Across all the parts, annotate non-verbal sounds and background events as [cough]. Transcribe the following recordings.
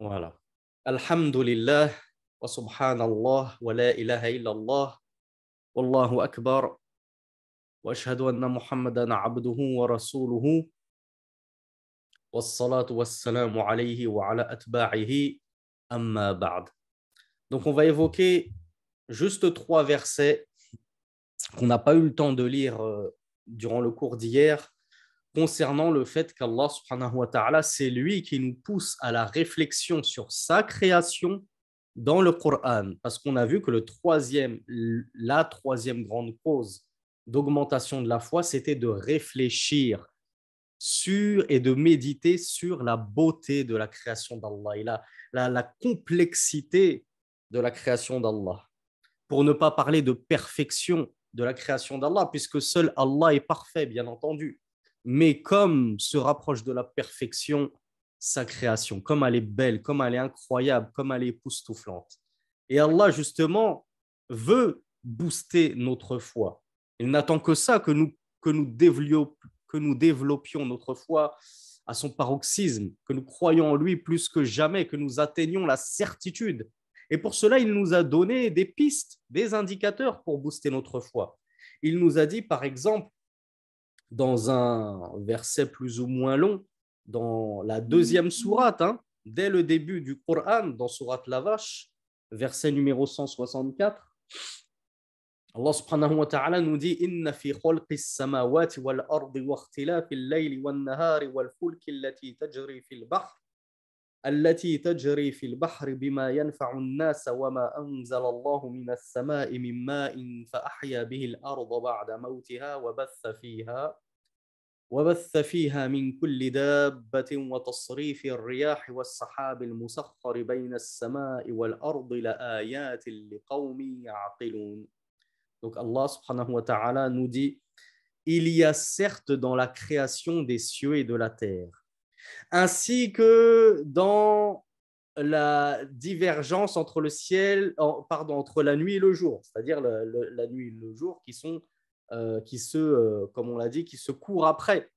Voilà. Alhamdulillah wa subhanallah wa la ilaha illallah wallahu akbar wa ashhadu anna muhammadan abduhu wa rasuluhu wassalamu alayhi wa ala atba'ihi amma ba'd. Donc on va évoquer juste trois versets qu'on n'a pas eu le temps de lire euh, durant le cours d'hier concernant le fait qu'Allah subhanahu c'est lui qui nous pousse à la réflexion sur sa création dans le Coran. Parce qu'on a vu que le troisième, la troisième grande cause d'augmentation de la foi, c'était de réfléchir sur et de méditer sur la beauté de la création d'Allah et la complexité de la création d'Allah. Pour ne pas parler de perfection de la création d'Allah, puisque seul Allah est parfait, bien entendu mais comme se rapproche de la perfection sa création, comme elle est belle, comme elle est incroyable, comme elle est époustouflante. Et Allah, justement, veut booster notre foi. Il n'attend que ça, que nous, que, nous que nous développions notre foi à son paroxysme, que nous croyons en lui plus que jamais, que nous atteignions la certitude. Et pour cela, il nous a donné des pistes, des indicateurs pour booster notre foi. Il nous a dit, par exemple, dans un verset plus ou moins long, dans la deuxième sourate, hein, dès le début du Coran, dans sourate la vache, verset numéro 164. Allah subhanahu wa ta'ala nous dit Inna fi khalqi samawati wal ardi wa ikhtilafi al-layli wan nahari wal fulki allati tajri fil bahr التي تجري في البحر بما ينفع الناس وما أنزل الله من السماء من ماء فأحيا به الأرض بعد موتها وبث فيها وبث فيها من كل دابة وتصريف الرياح والسحاب المسخر بين السماء والأرض لآيات لقوم يعقلون. Donc Allah subhanahu wa ta'ala nous dit Il y a certes dans la création des cieux et de la terre ainsi que dans la divergence entre le ciel, pardon, entre la nuit et le jour, c'est-à-dire la nuit et le jour qui sont, euh, qui se, euh, comme on l'a dit, qui se courent après.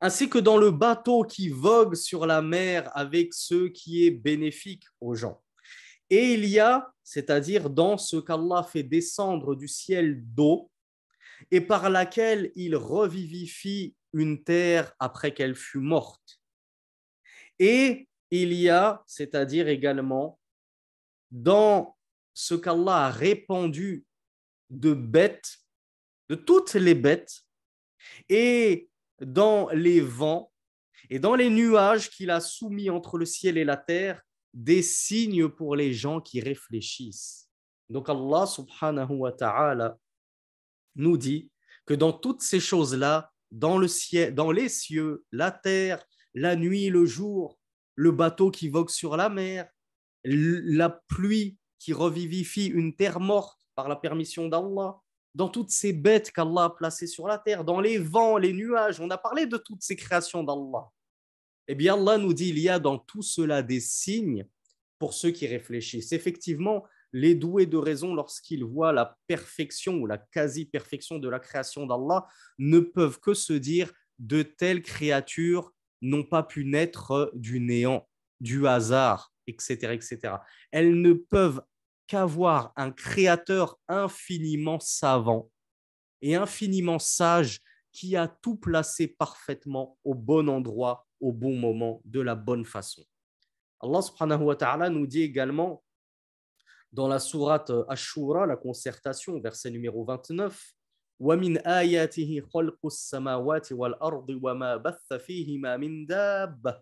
Ainsi que dans le bateau qui vogue sur la mer avec ce qui est bénéfique aux gens. Et il y a, c'est-à-dire dans ce qu'Allah fait descendre du ciel d'eau, et par laquelle il revivifie une terre après qu'elle fut morte. Et il y a, c'est-à-dire également, dans ce qu'Allah a répandu de bêtes, de toutes les bêtes, et dans les vents, et dans les nuages qu'il a soumis entre le ciel et la terre, des signes pour les gens qui réfléchissent. Donc Allah nous dit que dans toutes ces choses-là, dans le ciel, dans les cieux, la terre, la nuit, le jour, le bateau qui vogue sur la mer, la pluie qui revivifie une terre morte par la permission d'Allah, dans toutes ces bêtes qu'Allah a placées sur la terre, dans les vents, les nuages, on a parlé de toutes ces créations d'Allah. Eh bien, Allah nous dit, il y a dans tout cela des signes pour ceux qui réfléchissent. Effectivement, les doués de raison, lorsqu'ils voient la perfection ou la quasi-perfection de la création d'Allah, ne peuvent que se dire de telles créatures n'ont pas pu naître du néant, du hasard, etc. etc. Elles ne peuvent qu'avoir un créateur infiniment savant et infiniment sage qui a tout placé parfaitement au bon endroit, au bon moment, de la bonne façon. Allah nous dit également dans la sourate Ashura, la concertation, verset numéro 29, ومن آياته خلق السماوات والأرض وما بث فيهما من دابة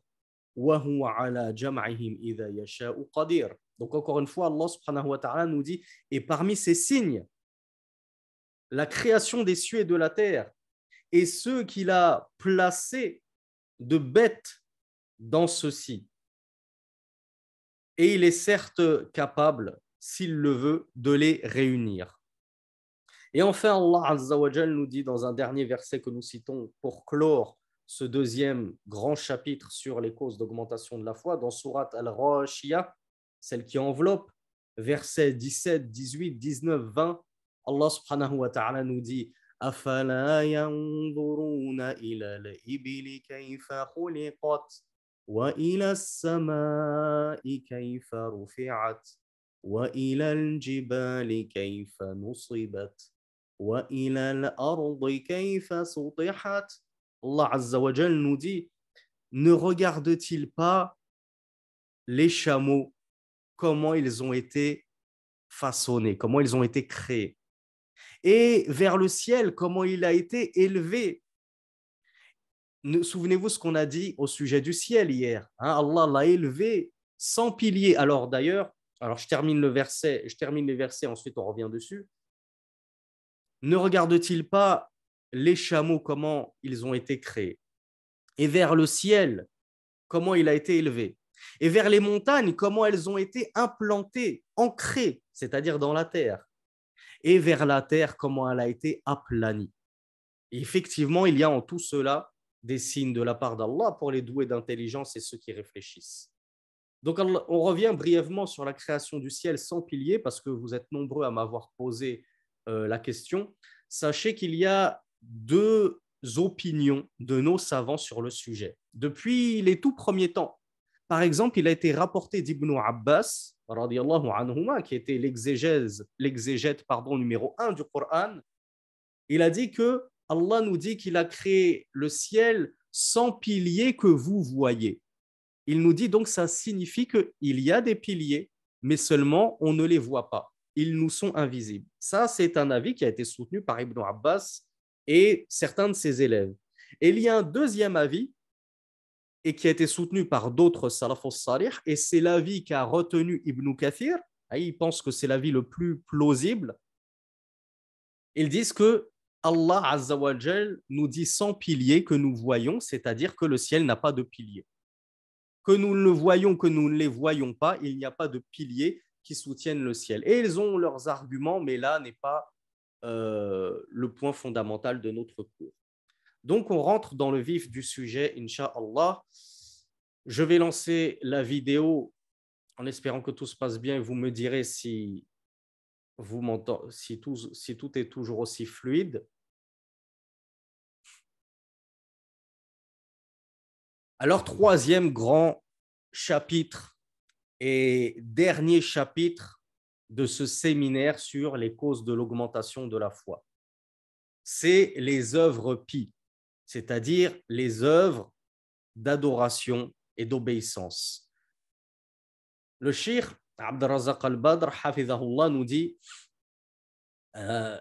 وهو على جمعهم إذا يشاء قدير. Donc encore une fois, Allah subhanahu wa ta'ala nous dit, et parmi ces signes, la création des cieux et de la terre, et ceux qu'il a placés de bêtes dans ceci. Et il est certes capable s'il le veut, de les réunir. Et enfin, Allah Azza nous dit dans un dernier verset que nous citons pour clore ce deuxième grand chapitre sur les causes d'augmentation de la foi, dans Surat Al-Rashiyah, celle qui enveloppe, versets 17, 18, 19, 20, Allah subhanahu wa ta'ala nous dit أفلا ينظرون إلى الإبل كيف خلقت وإلى السماء كيف رفعت وإلى الجبال كيف نصبت وإلى الأرض كيف سطحت Allah Azza wa Jal nous dit Ne regarde-t-il pas les chameaux, comment ils ont été façonnés, comment ils ont été créés Et vers le ciel, comment il a été élevé Souvenez-vous ce qu'on a dit au sujet du ciel hier. Hein? Allah l'a élevé sans piliers. Alors d'ailleurs, alors je termine le verset, les versets, ensuite on revient dessus. Ne regarde-t-il pas les chameaux, comment ils ont été créés? Et vers le ciel, comment il a été élevé? Et vers les montagnes, comment elles ont été implantées, ancrées, c'est-à-dire dans la terre? Et vers la terre, comment elle a été aplanie? Effectivement, il y a en tout cela des signes de la part d'Allah pour les doués d'intelligence et ceux qui réfléchissent. Donc, on revient brièvement sur la création du ciel sans piliers, parce que vous êtes nombreux à m'avoir posé euh, la question. Sachez qu'il y a deux opinions de nos savants sur le sujet. Depuis les tout premiers temps, par exemple, il a été rapporté d'Ibn Abbas, qui était l'exégète numéro un du Coran. Il a dit que Allah nous dit qu'il a créé le ciel sans piliers que vous voyez. Il nous dit donc ça signifie qu'il y a des piliers, mais seulement on ne les voit pas. Ils nous sont invisibles. Ça, c'est un avis qui a été soutenu par Ibn Abbas et certains de ses élèves. Et il y a un deuxième avis et qui a été soutenu par d'autres salafos salih, et c'est l'avis qu'a retenu Ibn Kathir. Ah, il pense que c'est l'avis le plus plausible. Ils disent que Allah Azzawajal nous dit sans piliers que nous voyons, c'est-à-dire que le ciel n'a pas de piliers. Que nous le voyons, que nous ne les voyons pas, il n'y a pas de piliers qui soutiennent le ciel. Et ils ont leurs arguments, mais là n'est pas euh, le point fondamental de notre cours. Donc, on rentre dans le vif du sujet, Inch'Allah. Je vais lancer la vidéo en espérant que tout se passe bien. Vous me direz si, vous si, tout, si tout est toujours aussi fluide. Alors, troisième grand chapitre et dernier chapitre de ce séminaire sur les causes de l'augmentation de la foi. C'est les œuvres pi, c'est-à-dire les œuvres d'adoration et d'obéissance. Le shir Abdrazaq al-Badr, nous dit euh,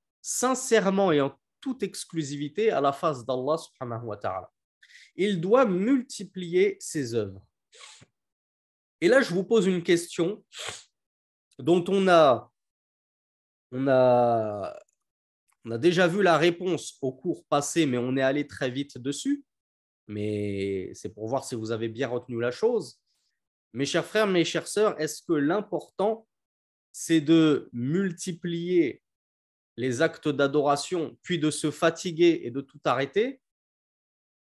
sincèrement et en toute exclusivité à la face d'Allah subhanahu wa ta'ala. Il doit multiplier ses œuvres. Et là, je vous pose une question dont on a, on a, on a déjà vu la réponse au cours passé, mais on est allé très vite dessus. Mais c'est pour voir si vous avez bien retenu la chose. Mes chers frères, mes chères sœurs, est-ce que l'important, c'est de multiplier les actes d'adoration, puis de se fatiguer et de tout arrêter,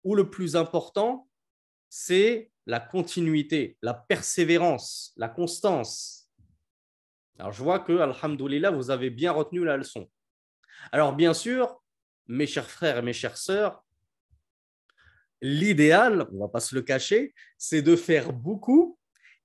ou le plus important, c'est la continuité, la persévérance, la constance. Alors je vois que, alhamdoulilah, vous avez bien retenu la leçon. Alors bien sûr, mes chers frères et mes chères sœurs, l'idéal, on ne va pas se le cacher, c'est de faire beaucoup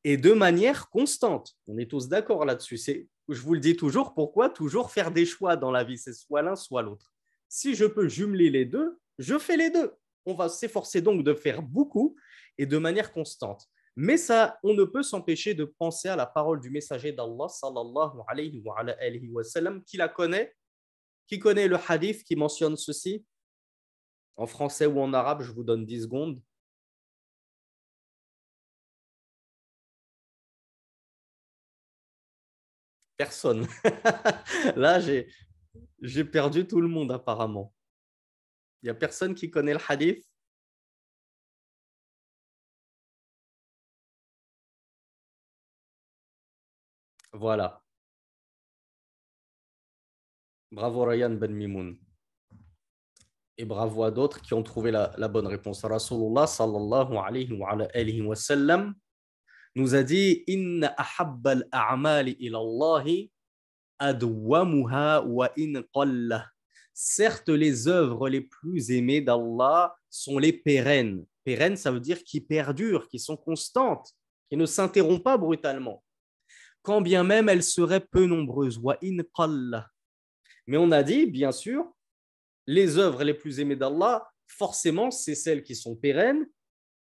et de manière constante. On est tous d'accord là-dessus. Je vous le dis toujours, pourquoi toujours faire des choix dans la vie? C'est soit l'un, soit l'autre. Si je peux jumeler les deux, je fais les deux. On va s'efforcer donc de faire beaucoup et de manière constante. Mais ça, on ne peut s'empêcher de penser à la parole du messager d'Allah, sallallahu alayhi wa, qui la connaît, qui connaît le hadith qui mentionne ceci. En français ou en arabe, je vous donne 10 secondes. personne. [laughs] Là, j'ai perdu tout le monde apparemment. Il n'y a personne qui connaît le hadith? Voilà. Bravo Ryan Ben Mimoun. Et bravo à d'autres qui ont trouvé la, bonne réponse. Rasulullah sallallahu alayhi wa, alayhi wa nous a dit. Certes, les œuvres les plus aimées d'Allah sont les pérennes. Pérennes, ça veut dire qui perdurent, qui sont constantes, qui ne s'interrompent pas brutalement. Quand bien même elles seraient peu nombreuses. Wa in. Mais on a dit, bien sûr, les œuvres les plus aimées d'Allah, forcément, c'est celles qui sont pérennes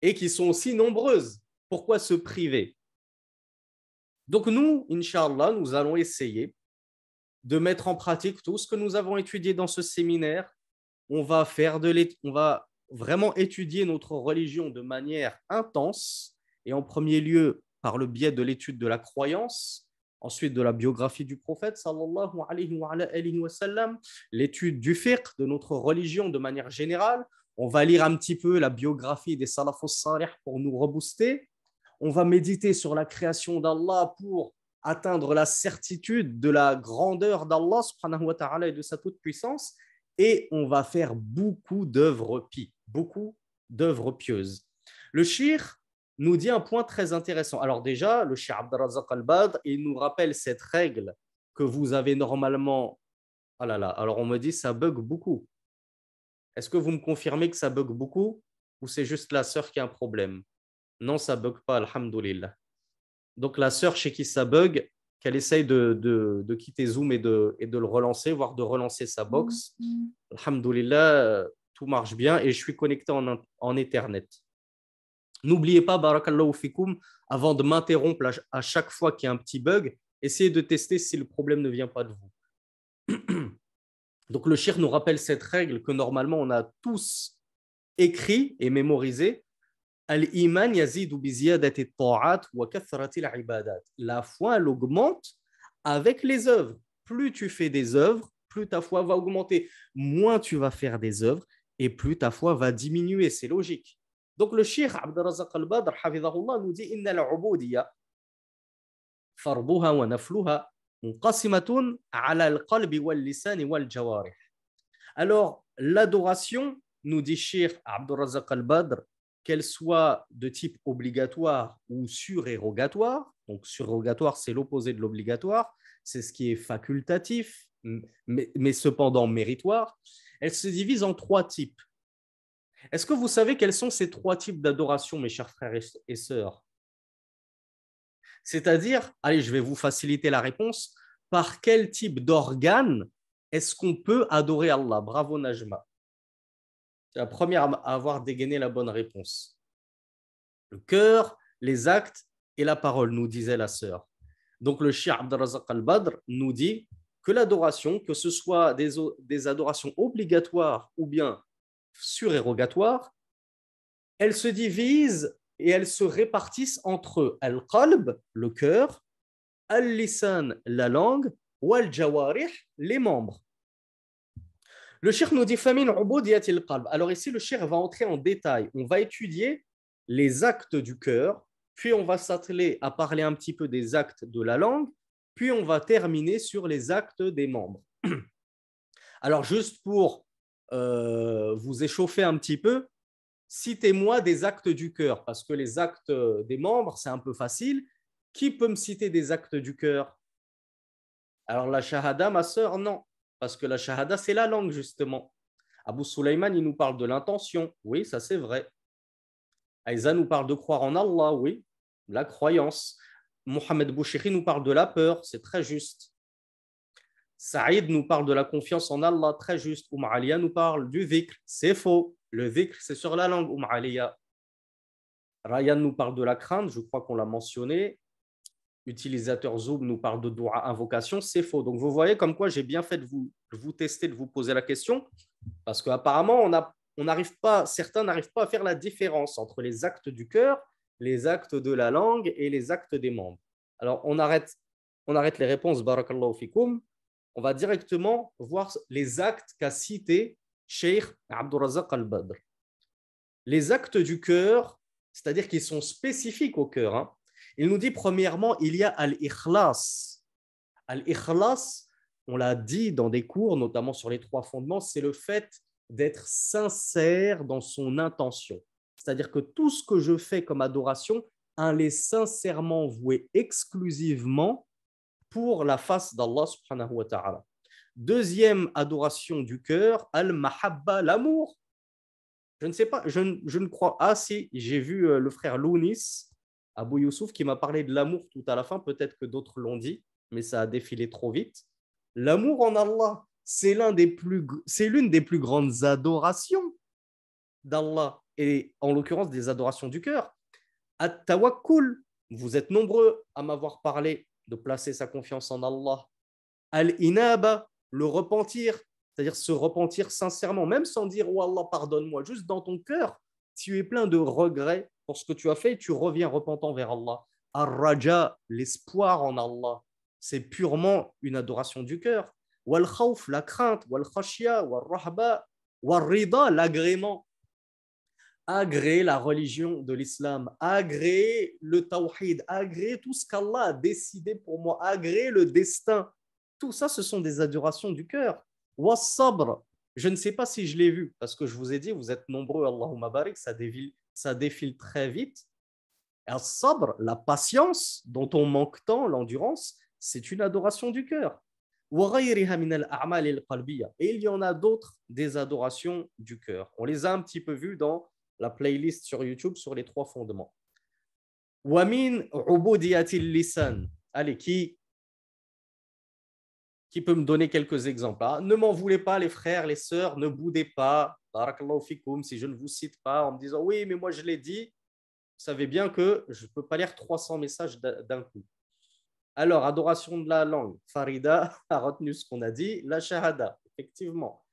et qui sont aussi nombreuses. Pourquoi se priver? Donc nous, Inch'Allah, nous allons essayer de mettre en pratique tout ce que nous avons étudié dans ce séminaire. On va, faire de va vraiment étudier notre religion de manière intense et en premier lieu par le biais de l'étude de la croyance, ensuite de la biographie du prophète, l'étude du fiqh, de notre religion de manière générale. On va lire un petit peu la biographie des salafos salih pour nous rebooster. On va méditer sur la création d'Allah pour atteindre la certitude de la grandeur d'Allah subhanahu wa et de sa toute-puissance. Et on va faire beaucoup d'œuvres pies, beaucoup d'œuvres pieuses. Le shir, nous dit un point très intéressant. Alors déjà, le Cheikh Abdelrazak al-Badr, il nous rappelle cette règle que vous avez normalement... Ah là là, alors on me dit ça bug beaucoup. Est-ce que vous me confirmez que ça bug beaucoup ou c'est juste la sœur qui a un problème? Non, ça bug pas, alhamdoulilah. Donc la sœur chez qui ça bug, qu'elle essaye de, de, quitter Zoom et de, et de le relancer, voire de relancer sa box. Mm. Alhamdoulilah, tout marche bien et je suis connecté en, en Ethernet. N'oubliez pas, barakallahu fikoum, avant de m'interrompre à chaque fois qu'il y a un petit bug, essayez de tester si le problème ne vient pas de vous. [clears throat] Donc le shir nous rappelle cette règle que normalement on a tous écrit et mémorisé. Al-iman yazidu ta'at wa. La foi, elle augmente avec les œuvres. Plus tu fais des œuvres, plus ta foi va augmenter. Moins tu vas faire des œuvres et plus ta foi va diminuer. C'est logique. Donc le Cheikh Abdelrazak al-Badr nous dit Inna al-ubudiyya farduha wa nafluha munqasimatun ala al-qalbi wal-lisan wal-jawarih. Alors l'adoration, nous dit Cheikh Abdelrazak al-Badr, qu'elle soit de type obligatoire ou surérogatoire, donc surérogatoire c'est l'opposé de l'obligatoire, c'est ce qui est facultatif, mais, cependant méritoire, elle se divise en trois types. Est-ce que vous savez quels sont ces trois types d'adoration, mes chers frères et sœurs? C'est-à-dire, allez, je vais vous faciliter la réponse, par quel type d'organe est-ce qu'on peut adorer Allah? Bravo Najma. La première à avoir dégainé la bonne réponse. Le cœur, les actes et la parole, nous disait la sœur. Donc le Shia Abdelrazak al-Badr nous dit que l'adoration, que ce soit des, adorations obligatoires ou bien surérogatoire, elles se divisent et elles se répartissent entre al-qalb, le cœur, al-lisan, la langue, ou al-jawarih, les membres. Le shir nous dit. Alors ici, le shir va entrer en détail. On va étudier les actes du cœur, puis on va s'atteler à parler un petit peu des actes de la langue, puis on va terminer sur les actes des membres. [clears throat] Alors juste pour euh, vous échauffez un petit peu, citez-moi des actes du cœur, parce que les actes des membres, c'est un peu facile. Qui peut me citer des actes du cœur? Alors la shahada, ma sœur, non, parce que la shahada, c'est la langue, justement. Abu Sulaiman, il nous parle de l'intention. Oui, ça c'est vrai. Aïza nous parle de croire en Allah, oui, la croyance. Mohamed Bouchiri nous parle de la peur, c'est très juste. Saïd nous parle de la confiance en Allah, très juste. Oum Aliya nous parle du dhikr, c'est faux. Le dhikr, c'est sur la langue, Oum Aliya. Ryan nous parle de la crainte, je crois qu'on l'a mentionné. Utilisateur Zoom nous parle de dua invocation, c'est faux. Donc vous voyez comme quoi j'ai bien fait de vous, vous tester, de vous poser la question, parce qu'apparemment, on on certains n'arrivent pas à faire la différence entre les actes du cœur, les actes de la langue et les actes des membres. Alors on arrête, on arrête les réponses, barakallahu fikum on va directement voir les actes qu'a cité Sheikh Abdurazak al-Badr. Les actes du cœur, c'est-à-dire qu'ils sont spécifiques au cœur. Hein. Il nous dit premièrement, il y a al-ikhlas. Al-Ikhlas, on l'a dit dans des cours, notamment sur les trois fondements, c'est le fait d'être sincère dans son intention. C'est-à-dire que tout ce que je fais comme adoration, un est sincèrement voué exclusivement pour la face d'Allah subhanahu wa ta'ala. Deuxième adoration du cœur, al-mahabba, l'amour. Je ne sais pas, je, ne crois. Ah, si, j'ai vu euh, le frère Lounis, Abou Youssouf, qui m'a parlé de l'amour tout à la fin. Peut-être que d'autres l'ont dit, mais ça a défilé trop vite. L'amour en Allah, c'est l'un des l'une des plus grandes adorations d'Allah et en l'occurrence des adorations du cœur. At-tawakkul, vous êtes nombreux à m'avoir parlé de placer sa confiance en Allah. Al-inaba, le repentir, c'est-à-dire se repentir sincèrement, même sans dire Oh Allah, pardonne-moi, juste dans ton cœur, tu es plein de regrets pour ce que tu as fait, tu reviens repentant vers Allah. Ar-raja, l'espoir en Allah, c'est purement une adoration du cœur. Wal khawf, la crainte, wal khashya, wal rahba, wal rida, l'agrément. Agréer la religion de l'islam, agréer le tawhid, agréer tout ce qu'Allah a décidé pour moi, agréer le destin. Tout ça, ce sont des adorations du cœur. Was-sabr, je ne sais pas si je l'ai vu, parce que je vous ai dit, vous êtes nombreux, Allahumma barik, ça ça défile très vite. As-sabr, la patience dont on manque tant, l'endurance, c'est une adoration du cœur. Et il y en a d'autres des adorations du cœur. On les a un petit peu vues dans la playlist sur YouTube sur les trois fondements. Wamin. Allez, qui qui peut me donner quelques exemples ah, Ne m'en voulez pas, les frères, les sœurs, ne boudez pas. si je ne vous cite pas en me disant oui, mais moi je l'ai dit, vous savez bien que je ne peux pas lire 300 messages d'un coup. Alors, adoration de la langue. Farida [laughs] a retenu ce qu'on a dit. La shahada, effectivement.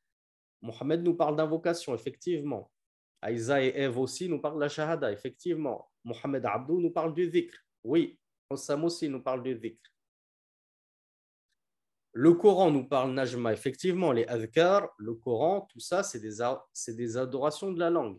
Mohamed nous parle d'invocation, effectivement. Aïza et Eve aussi nous parlent de la shahada, effectivement. Mohamed Abdou nous parle du dhikr. Oui. Osam aussi nous parle du dhikr. Le Coran nous parle Najma, effectivement, les adhkar, le Coran, tout ça, c'est des, adorations de la langue.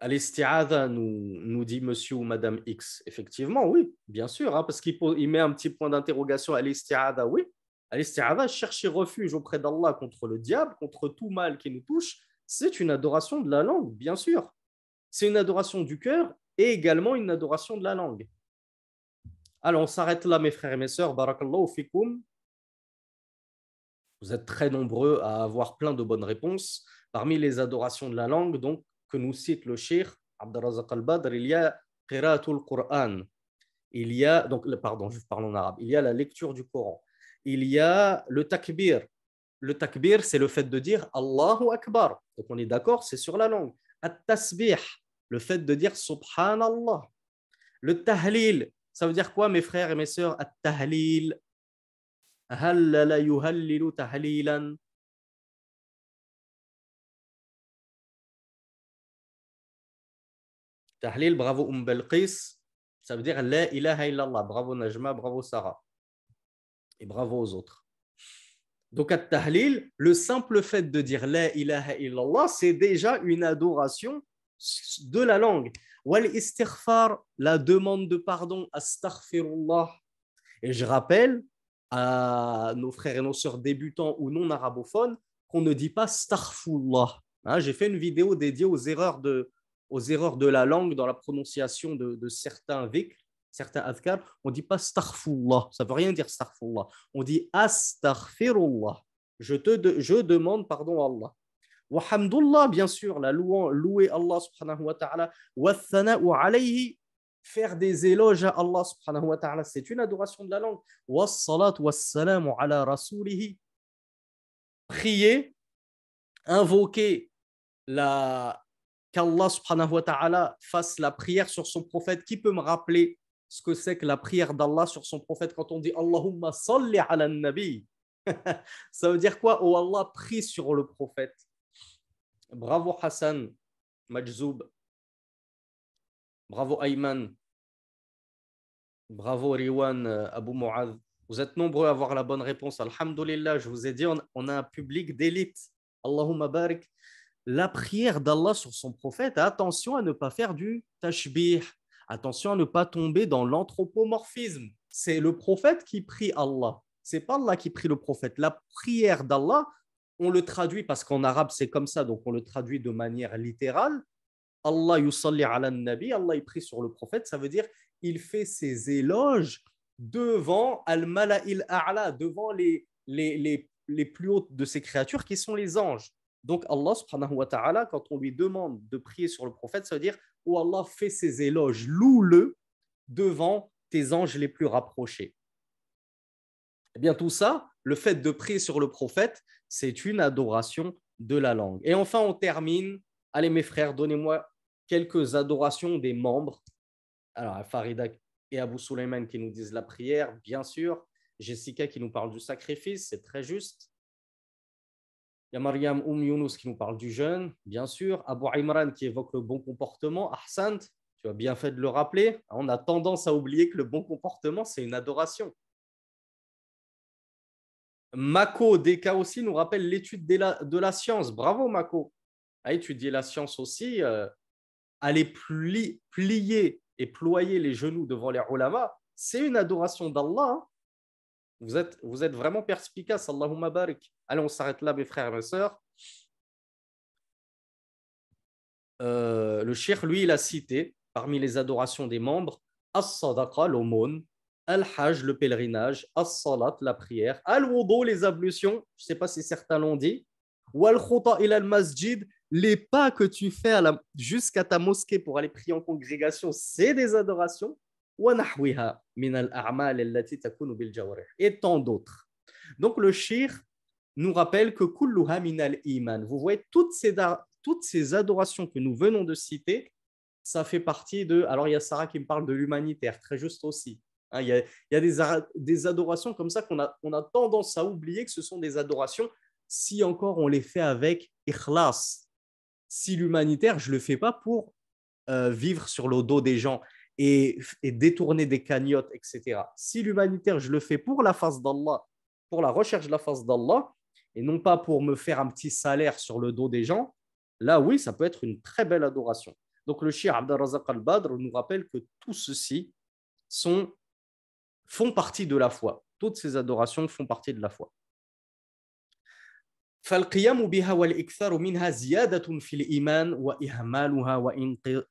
Al-isti'adha, nous, nous dit monsieur ou madame X. Effectivement, oui, bien sûr, hein, parce qu'il il met un petit point d'interrogation. Al-isti'adha, oui. Al-isti'adha, chercher refuge auprès d'Allah contre le diable, contre tout mal qui nous touche, c'est une adoration de la langue, bien sûr. C'est une adoration du cœur et également une adoration de la langue. Alors, on s'arrête là, mes frères et mes sœurs. Barakallahu. Vous êtes très nombreux à avoir plein de bonnes réponses. Parmi les adorations de la langue, donc, que nous cite le Cheikh Abdelrazak al-Badr, il y a Qira'atul Qur'an. Il y a, donc, pardon, je parle en arabe. Il y a la lecture du Coran. Il y a le takbir. Le takbir, c'est le fait de dire Allahu Akbar. Donc, on est d'accord, c'est sur la langue. At-tasbih, le fait de dire Subhanallah. Le tahlil, ça veut dire quoi, mes frères et mes sœurs? At-tahlil. Hallala yuhallilu tahlilan. Tahlil, bravo Umm Ça veut dire La ilaha illallah. Bravo Najma, bravo Sarah. Et bravo aux autres. Donc, at-tahlil, le simple fait de dire La ilaha illallah, c'est déjà une adoration de la langue. Wal istighfar, la demande de pardon, astaghfirullah. Et je rappelle à nos frères et nos sœurs débutants ou non arabophones qu'on ne dit pas astaghfirullah. Hein, J'ai fait une vidéo dédiée aux erreurs de, aux erreurs de la langue dans la prononciation de, certains vikr, certains adhkar. On ne dit pas astaghfirullah, ça ne veut rien dire astaghfirullah. On dit astaghfirullah. Je, te, je demande pardon à Allah. Wa bien sûr, la louant, louer Allah subhanahu wa ta'ala. Wa alayhi, faire des éloges à Allah subhanahu wa ta'ala, c'est une adoration de la langue. Wa salat wa salamu ala rasulihi. Prier, invoquer la qu'Allah subhanahu wa ta'ala fasse la prière sur son prophète. Qui peut me rappeler ce que c'est que la prière d'Allah sur son prophète quand on dit Allahumma salli ala nabi? [laughs] Ça veut dire quoi? Oh Allah, prie sur le prophète. Bravo Hassan, Majzoub. Bravo Ayman. Bravo Riwan, euh, Abu Mu'adh. Vous êtes nombreux à avoir la bonne réponse. Alhamdulillah, je vous ai dit, on, a un public d'élite. Allahumma barik. la prière d'Allah sur son prophète, attention à ne pas faire du tashbih, attention à ne pas tomber dans l'anthropomorphisme. C'est le prophète qui prie Allah. C'est pas Allah qui prie le prophète. La prière d'Allah, on le traduit parce qu'en arabe c'est comme ça, donc on le traduit de manière littérale. Allah yusalli ala nabi, Allah il prie sur le prophète, ça veut dire il fait ses éloges devant al-mala'il a'la, devant les, les, les, les plus hautes de ses créatures qui sont les anges. Donc Allah subhanahu wa ta'ala, quand on lui demande de prier sur le prophète, ça veut dire Oh Allah fait ses éloges, loue-le devant tes anges les plus rapprochés. Eh bien, tout ça, le fait de prier sur le prophète, c'est une adoration de la langue. Et enfin, on termine. Allez, mes frères, donnez-moi quelques adorations des membres. Alors, Farida et Abu Sulaiman qui nous disent la prière, bien sûr. Jessica qui nous parle du sacrifice, c'est très juste. Il y a Mariam Younous qui nous parle du jeûne, bien sûr. Abu Imran qui évoque le bon comportement. Ahsant, tu as bien fait de le rappeler. On a tendance à oublier que le bon comportement, c'est une adoration. Mako Deka aussi nous rappelle l'étude de la, science. Bravo Mako. À étudier la science aussi, euh, aller plier et ployer les genoux devant les ulama, c'est une adoration d'Allah. Hein. Vous êtes, vraiment perspicace. Allahumma barik. Allez, on s'arrête là, mes frères et mes sœurs. Euh, le cheikh, lui, il a cité parmi les adorations des membres As-Sadaqa, l'aumône, Al-Hajj, le pèlerinage, As-Salat, la prière, Al-Wudu, les ablutions, je ne sais pas si certains l'ont dit, ou Al-Khuta il al-Masjid, les pas que tu fais jusqu'à ta mosquée pour aller prier en congrégation, c'est des adorations, et tant d'autres. Donc le shir nous rappelle que kulluha minal iman. Vous voyez, toutes ces, toutes ces adorations que nous venons de citer, ça fait partie de... Alors il y a Sarah qui me parle de l'humanitaire, très juste aussi. Hein, il, y a, des, adorations comme ça qu'on a, tendance à oublier que ce sont des adorations si encore on les fait avec ikhlas. Si l'humanitaire, je ne le fais pas pour euh, vivre sur le dos des gens et, détourner des cagnottes, etc. Si l'humanitaire, je le fais pour la face d'Allah, pour la recherche de la face d'Allah, et non pas pour me faire un petit salaire sur le dos des gens, là oui, ça peut être une très belle adoration. Donc le shir Abdelrazak al-Badr nous rappelle que tout ceci sont font partie de la foi. Toutes ces adorations font partie de la foi. فالقيام بها والإكثار منها زيادة في الإيمان وإهمالها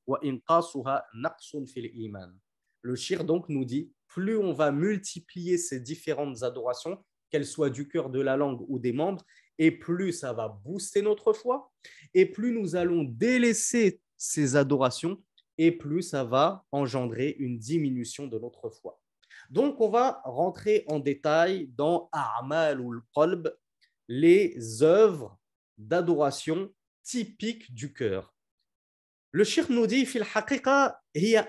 وإنقاصها نقص في الإيمان. Le shir donc nous dit plus on va multiplier ces différentes adorations, qu'elles soient du cœur, de la langue ou des membres, et plus ça va booster notre foi, et plus nous allons délaisser ces adorations, et plus ça va engendrer une diminution de notre foi. Donc, on va rentrer en détail dans A'mal ou Qalb, les œuvres d'adoration typiques du cœur. Le shir nous dit fil haqiqa hiya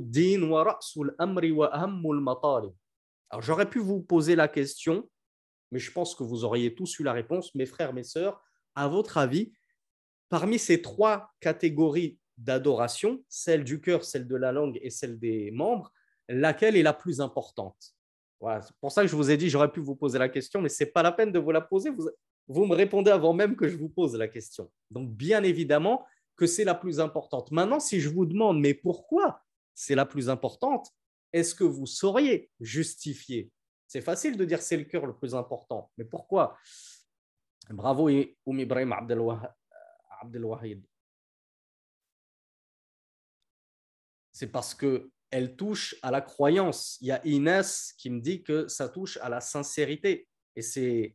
din wa amri wa matalib. Alors j'aurais pu vous poser la question, mais je pense que vous auriez tous eu la réponse, mes frères, mes sœurs. À votre avis, parmi ces trois catégories d'adoration, celle du cœur, celle de la langue et celle des membres, laquelle est la plus importante voilà, C'est pour ça que je vous ai dit, j'aurais pu vous poser la question, mais ce n'est pas la peine de vous la poser. Vous, vous me répondez avant même que je vous pose la question. Donc, bien évidemment que c'est la plus importante. Maintenant, si je vous demande, mais pourquoi c'est la plus importante, est-ce que vous sauriez justifier? C'est facile de dire c'est le cœur le plus important, mais pourquoi? Bravo, Oum Ibrahim Abdelwahid. C'est parce que elle touche à la croyance. Il y a Inès qui me dit que ça touche à la sincérité. Et c'est,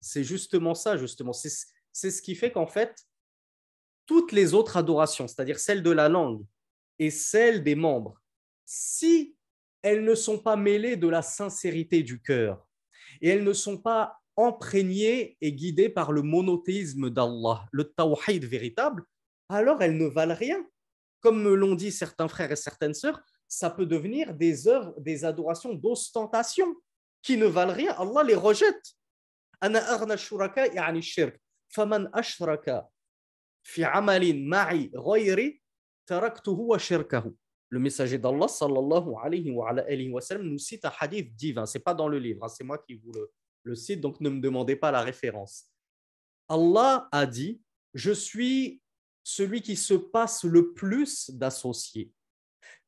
c'est justement ça, justement. C'est, c'est ce qui fait qu'en fait, toutes les autres adorations, c'est-à-dire celles de la langue et celles des membres, si elles ne sont pas mêlées de la sincérité du cœur et elles ne sont pas imprégnées et guidées par le monothéisme d'Allah, le tawhid véritable, alors elles ne valent rien. Comme me l'ont dit certains frères et certaines sœurs, ça peut devenir des œuvres, des adorations d'ostentation qui ne valent rien. Allah les rejette. Le messager d'Allah sallallahu alayhi wa, alayhi wa sallam, nous cite un hadith divin. C'est pas dans le livre, hein, c'est moi qui vous le, le cite, donc ne me demandez pas la référence. Allah a dit je suis celui qui se passe le plus d'associés.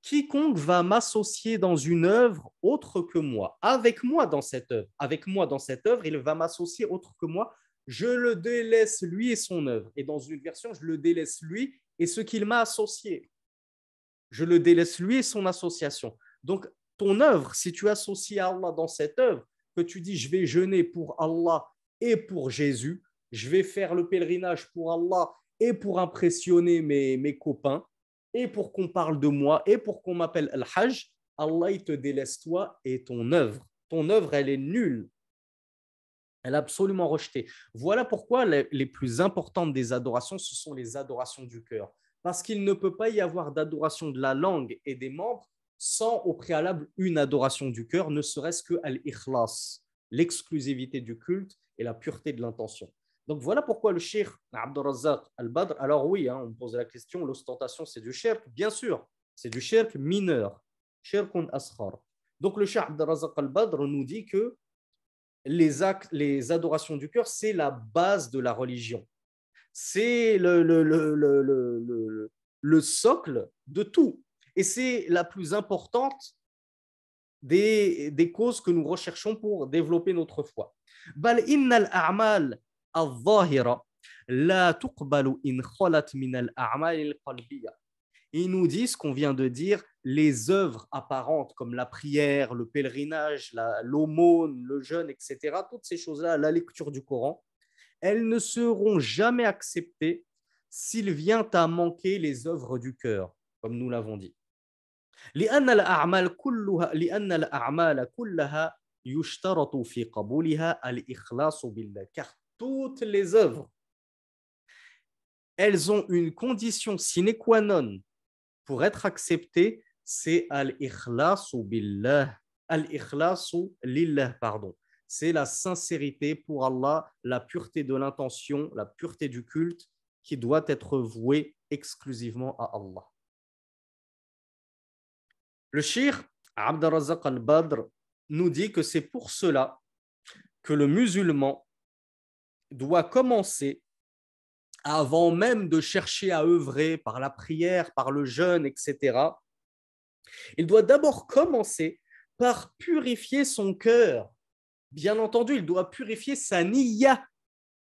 Quiconque va m'associer dans une œuvre autre que moi, avec moi dans cette œuvre, avec moi dans cette œuvre, il va m'associer autre que moi, je le délaisse lui et son œuvre. Et dans une version, je le délaisse lui et ce qu'il m'a associé. Je le délaisse lui et son association. Donc, ton œuvre, si tu associes Allah dans cette œuvre, que tu dis je vais jeûner pour Allah et pour Jésus, je vais faire le pèlerinage pour Allah et pour impressionner mes, mes copains, et pour qu'on parle de moi, et pour qu'on m'appelle Al-Hajj, Allah te délaisse toi et ton œuvre. Ton œuvre, elle est nulle. Elle est absolument rejetée. Voilà pourquoi les, les plus importantes des adorations, ce sont les adorations du cœur. Parce qu'il ne peut pas y avoir d'adoration de la langue et des membres sans au préalable une adoration du cœur, ne serait-ce que al-ikhlas, l'exclusivité du culte et la pureté de l'intention. Donc voilà pourquoi le shirk Abdurrazzaq al-Badr, alors oui, hein, on me pose la question, l'ostentation c'est du shirk, bien sûr, c'est du shirk mineur, shirkun ashar. Donc le shirk Abdurrazzaq al-Badr nous dit que les, adorations du cœur, c'est la base de la religion. C'est le, le, le, le, socle de tout. Et c'est la plus importante des, des causes que nous recherchons pour développer notre foi. Bal innal a'mal il nous dit ce qu'on vient de dire, les œuvres apparentes comme la prière, le pèlerinage, l'aumône, le jeûne, etc., toutes ces choses-là, la lecture du Coran, elles ne seront jamais acceptées s'il vient à manquer les œuvres du cœur, comme nous l'avons dit. Toutes les œuvres, elles ont une condition sine qua non pour être acceptées, c'est al-ikhlasu billah, al-ikhlasu lillah, pardon. C'est la sincérité pour Allah, la pureté de l'intention, la pureté du culte qui doit être vouée exclusivement à Allah. Le shir Abdurrazaq al-Badr nous dit que c'est pour cela que le musulman doit commencer avant même de chercher à œuvrer par la prière, par le jeûne, etc. Il doit d'abord commencer par purifier son cœur. Bien entendu, il doit purifier sa niya,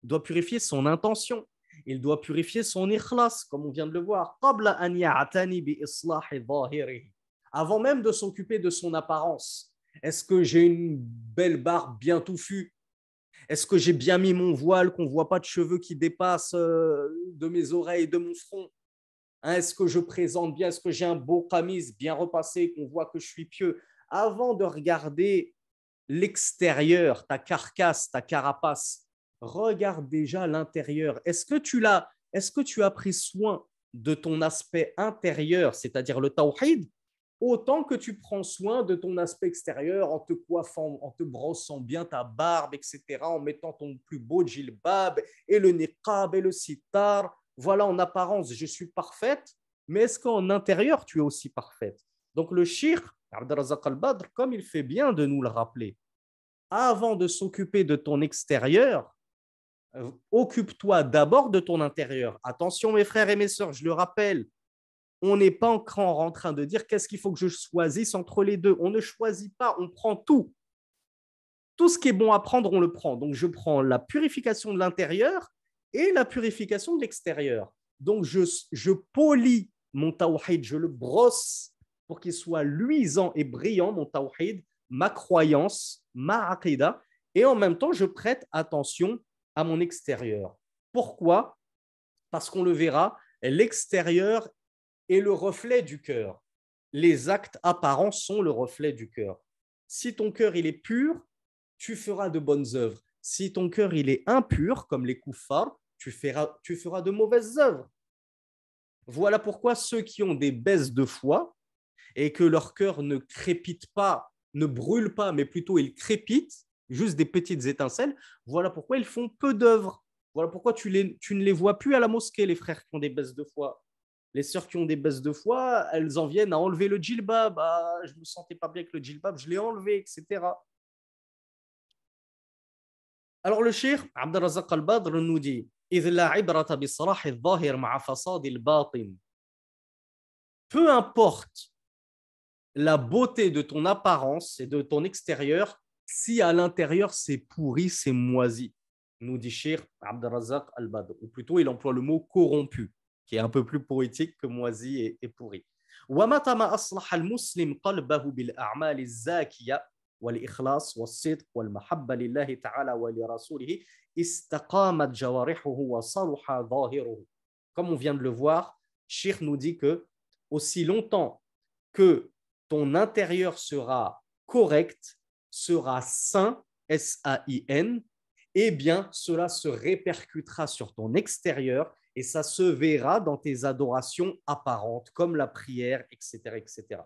il doit purifier son intention, il doit purifier son ikhlas, comme on vient de le voir. Avant même de s'occuper de son apparence. Est-ce que j'ai une belle barbe bien touffue? Est-ce que j'ai bien mis mon voile, qu'on ne voit pas de cheveux qui dépassent euh, de mes oreilles, de mon front? Hein, Est-ce que je présente bien? Est-ce que j'ai un beau camis bien repassé, qu'on voit que je suis pieux? Avant de regarder l'extérieur, ta carcasse, ta carapace, regarde déjà l'intérieur. Est-ce que tu l'as Est-ce que tu as pris soin de ton aspect intérieur, c'est-à-dire le tawhid? Autant que tu prends soin de ton aspect extérieur en te coiffant, en te brossant bien ta barbe, etc., en mettant ton plus beau djilbab et le niqab et le sitar. Voilà, en apparence, je suis parfaite, mais est-ce qu'en intérieur, tu es aussi parfaite? Donc le shir, Abdelrazak al-Badr, comme il fait bien de nous le rappeler, avant de s'occuper de ton extérieur, euh, occupe-toi d'abord de ton intérieur. Attention mes frères et mes sœurs, je le rappelle, on n'est pas encore en train de dire qu'est-ce qu'il faut que je choisisse entre les deux. On ne choisit pas, on prend tout. Tout ce qui est bon à prendre, on le prend. Donc, je prends la purification de l'intérieur et la purification de l'extérieur. Donc, je, je polis mon tawhid, je le brosse pour qu'il soit luisant et brillant, mon tawhid, ma croyance, ma aqidah, et en même temps, je prête attention à mon extérieur. Pourquoi? Parce qu'on le verra, l'extérieur est le reflet du cœur. Les actes apparents sont le reflet du cœur. Si ton cœur il est pur, tu feras de bonnes œuvres. Si ton cœur il est impur, comme les kuffars, tu feras, tu feras de mauvaises œuvres. Voilà pourquoi ceux qui ont des baisses de foi et que leur cœur ne crépite pas, ne brûle pas, mais plutôt il crépite, juste des petites étincelles, voilà pourquoi ils font peu d'œuvres. Voilà pourquoi tu, les, tu ne les vois plus à la mosquée, les frères qui ont des baisses de foi les sœurs qui ont des baisses de foi, elles en viennent à enlever le djilbab. Ah, je ne me sentais pas bien avec le djilbab, je l'ai enlevé, etc. Alors le shir Abdelrazak al-Badr nous dit Peu importe la beauté de ton apparence et de ton extérieur si à l'intérieur c'est pourri, c'est moisi, nous dit Shir Abdelrazak al-Badr. Ou plutôt, il emploie le mot corrompu, qui est un peu plus poétique que moisi et, et pourri. ومتى ما أصلح المسلم قلبه بالأعمال الزاكية والإخلاص والصدق والمحبة لله تعالى ولرسوله استقامت جوارحه وصلح ظاهره. Comme on vient de le voir, Shir nous dit que aussi longtemps que ton intérieur sera correct, sera sain, S-A-I-N, eh bien, cela se répercutera sur ton extérieur et ça se verra dans tes adorations apparentes, comme la prière, etc. etc.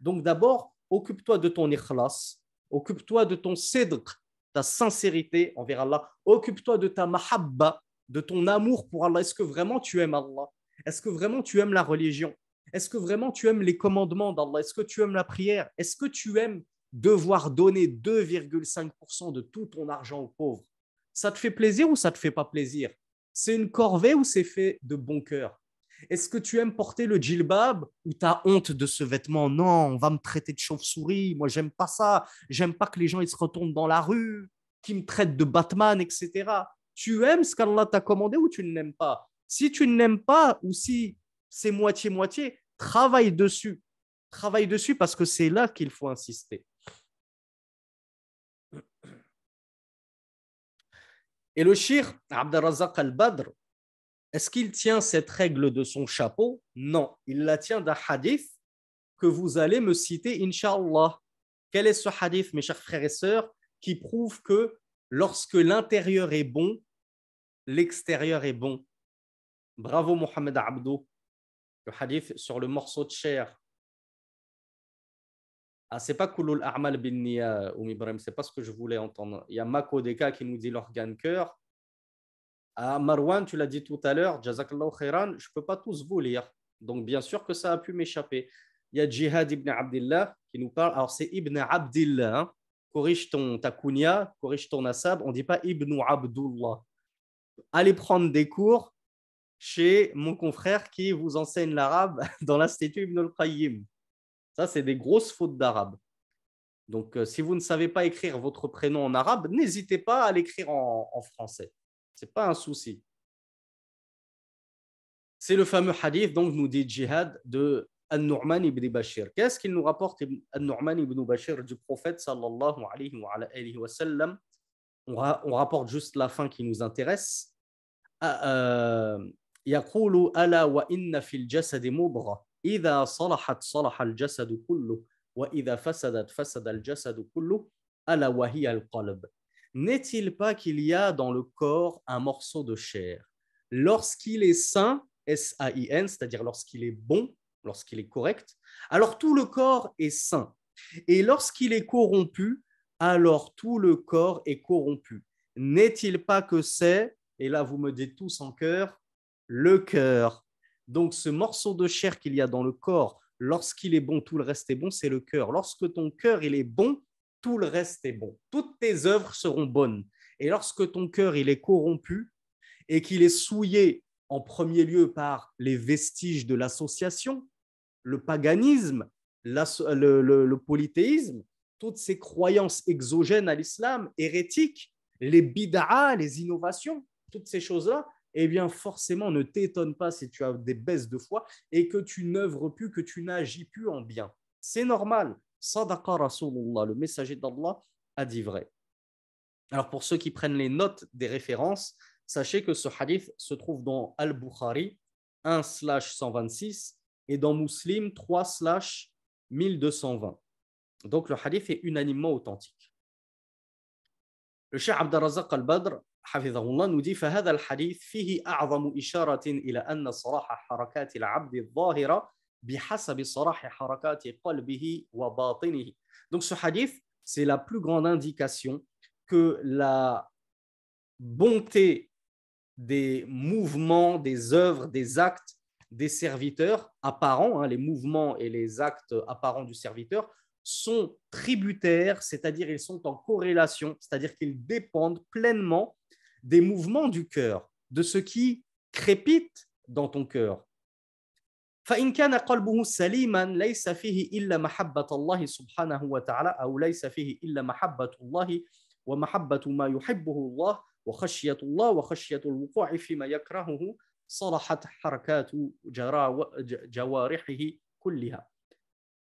Donc d'abord, occupe-toi de ton ikhlas, occupe-toi de ton sidq, ta sincérité envers Allah, occupe-toi de ta mahabba, de ton amour pour Allah. Est-ce que vraiment tu aimes Allah? Est-ce que vraiment tu aimes la religion? Est-ce que vraiment tu aimes les commandements d'Allah? Est-ce que tu aimes la prière? Est-ce que tu aimes devoir donner 2,5% de tout ton argent aux pauvres, ça te fait plaisir ou ça te fait pas plaisir? C'est une corvée ou c'est fait de bon cœur? Est-ce que tu aimes porter le djilbab ou tu as honte de ce vêtement? Non, on va me traiter de chauve-souris, moi j'aime pas ça, j'aime pas que les gens ils se retournent dans la rue, qui me traitent de Batman, etc. Tu aimes ce qu'Allah t'a commandé ou tu ne l'aimes pas? Si tu ne l'aimes pas ou si c'est moitié-moitié, travaille dessus. Travaille dessus parce que c'est là qu'il faut insister. Et le shir, Abdelrazak al-Badr, est-ce qu'il tient cette règle de son chapeau? Non, il la tient d'un hadith que vous allez me citer, Inch'Allah. Quel est ce hadith, mes chers frères et sœurs, qui prouve que lorsque l'intérieur est bon, l'extérieur est bon? Bravo, Mohamed Abdou. Le hadith sur le morceau de chair ah, c'est pas Kulul A'mal bin Niya, Ibrahim, c'est pas ce que je voulais entendre. Il y a Mako Deka qui nous dit l'organe cœur. Ah, Marwan, tu l'as dit tout à l'heure, Jazakallah khairan, je peux pas tous vous lire. Donc, bien sûr que ça a pu m'échapper. Il y a Jihad ibn Abdillah qui nous parle. Alors, c'est Ibn Abdillah. Hein. Corrige ton ta corrige ton nasab. On dit pas Ibn Abdullah. Allez prendre des cours chez mon confrère qui vous enseigne l'arabe [laughs] dans l'Institut Ibn al-Qayyim. Ça, c'est des grosses fautes d'arabe. Donc, euh, si vous ne savez pas écrire votre prénom en arabe, n'hésitez pas à l'écrire en, français. Ce n'est pas un souci. C'est le fameux hadith, donc, nous dit Jihad de An-Nu'man ibn Bashir. Qu'est-ce qu'il nous rapporte An-Nu'man ibn Bashir du prophète sallallahu alayhi wa, alayhi wa sallam on, on, rapporte juste la fin qui nous intéresse. يقول ألا وإن في الجسد مضغة إذا صلحت صلح الجسد كله وإذا فسدت فسد الجسد كله ألا وهي القلب N'est-il pas qu'il y a dans le corps un morceau de chair Lorsqu'il est sain, S-A-I-N, c'est-à-dire lorsqu'il est bon, lorsqu'il est correct, alors tout le corps est sain. Et lorsqu'il est corrompu, alors tout le corps est corrompu. N'est-il pas que c'est, et là vous me dites tous en cœur, le cœur Donc ce morceau de chair qu'il y a dans le corps, lorsqu'il est bon, tout le reste est bon, c'est le cœur. Lorsque ton cœur est bon, tout le reste est bon. Toutes tes œuvres seront bonnes. Et lorsque ton cœur est corrompu et qu'il est souillé en premier lieu par les vestiges de l'association, le paganisme, le, polythéisme, toutes ces croyances exogènes à l'islam, hérétiques, les bid'a, les innovations, toutes ces choses-là, eh bien forcément ne t'étonne pas si tu as des baisses de foi et que tu n'œuvres plus, que tu n'agis plus en bien. C'est normal. Sadaqa Rasulullah, le messager d'Allah, a dit vrai. Alors pour ceux qui prennent les notes des références, sachez que ce hadith se trouve dans Al-Bukhari 1 126 et dans Muslim 3 1220. Donc le hadith est unanimement authentique. Le Cheikh Abdelrazak al-Badr حفظه الله نودي فهذا الحديث فيه أعظم إشارة إلى أن صلاح حركات العبد الظاهرة بحسب صلاح حركات قلبه وباطنه. Donc ce hadith, c'est la plus grande indication que la bonté des mouvements, des œuvres, des actes des serviteurs apparents, hein, les mouvements et les actes apparents du serviteur, sont tributaires, c'est-à-dire ils sont en corrélation, c'est-à-dire qu'ils dépendent pleinement des mouvements du cœur. de ce qui crépite dans ton cœur. فإن كان قلبه سليما ليس فيه إلا محبة الله سبحانه وتعالى أو ليس فيه إلا محبة الله ومحبة ما يحبه الله وخشية الله وخشية الوقوع فيما يكرهه صلحت حركات جوارحه كلها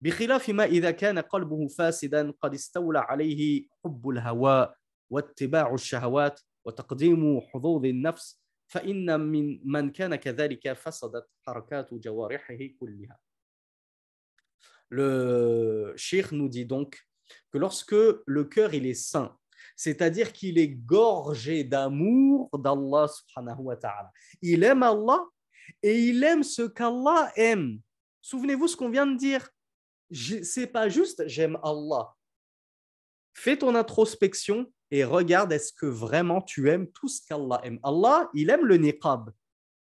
بخلاف ما إذا كان قلبه فاسدا قد استولى عليه حب الهواء واتباع الشهوات وتقديم حظوظ النفس فإن من من كان كذلك فسدت حركات جوارحه كلها Le shir nous dit donc que lorsque le cœur il est sain, c'est-à-dire qu'il est gorgé d'amour d'Allah subhanahu wa ta'ala. Il aime Allah et il aime ce qu'Allah aime. Souvenez-vous ce qu'on vient de dire. C'est pas juste j'aime Allah. Fais ton introspection et regarde est-ce que vraiment tu aimes tout ce qu'Allah aime? Allah, il aime le niqab.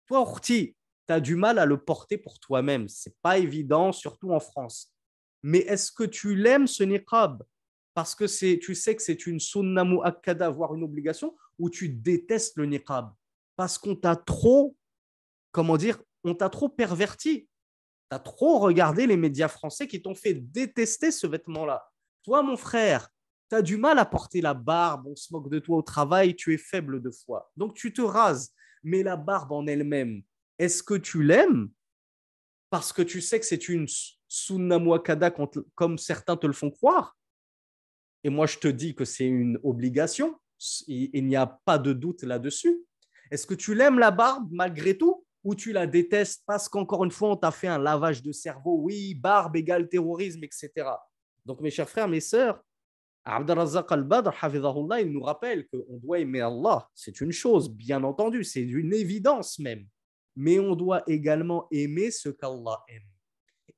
Toi, Orti, tu as du mal à le porter pour toi-même. C'est pas évident, surtout en France. Mais est-ce que tu l'aimes ce niqab? Parce que tu sais que c'est une sunna mu'akkada, voire une obligation, ou tu détestes le niqab? Parce qu'on t'a trop, comment dire, on t'a trop perverti. Tu as trop regardé les médias français qui t'ont fait détester ce vêtement-là. Toi, mon frère, tu as du mal à porter la barbe, on se moque de toi au travail, tu es faible de foi. Donc tu te rases. Mais la barbe en elle-même, est-ce que tu l'aimes? Parce que tu sais que c'est une sunna mu'akkada comme certains te le font croire et moi, je te dis que c'est une obligation. Il n'y a pas de doute là-dessus. Est-ce que tu l'aimes la barbe malgré tout? Ou tu la détestes parce qu'encore une fois, on t'a fait un lavage de cerveau? Oui, barbe égale terrorisme, etc. Donc, mes chers frères, mes sœurs, Abdelrazak al-Badr, il nous rappelle qu'on doit aimer Allah. C'est une chose, bien entendu, c'est une évidence même. Mais on doit également aimer ce qu'Allah aime.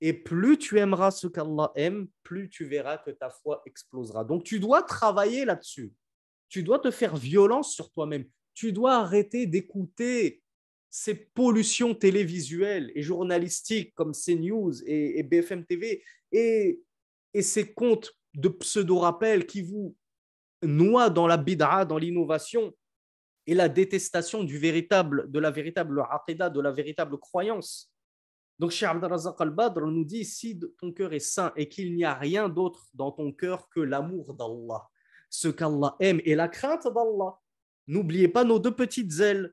Et plus tu aimeras ce qu'Allah aime, plus tu verras que ta foi explosera. Donc tu dois travailler là-dessus. Tu dois te faire violence sur toi-même. Tu dois arrêter d'écouter ces pollutions télévisuelles et journalistiques comme CNews et, et BFM TV et, et ces comptes de pseudo-rappels qui vous noient dans la bid'a, dans l'innovation et la détestation du véritable, de la véritable aqidah, de la véritable croyance. Donc, Cheikh Abdelrazak al-Badr nous dit si ton cœur est saint et qu'il n'y a rien d'autre dans ton cœur que l'amour d'Allah, ce qu'Allah aime et la crainte d'Allah. N'oubliez pas nos deux petites ailes.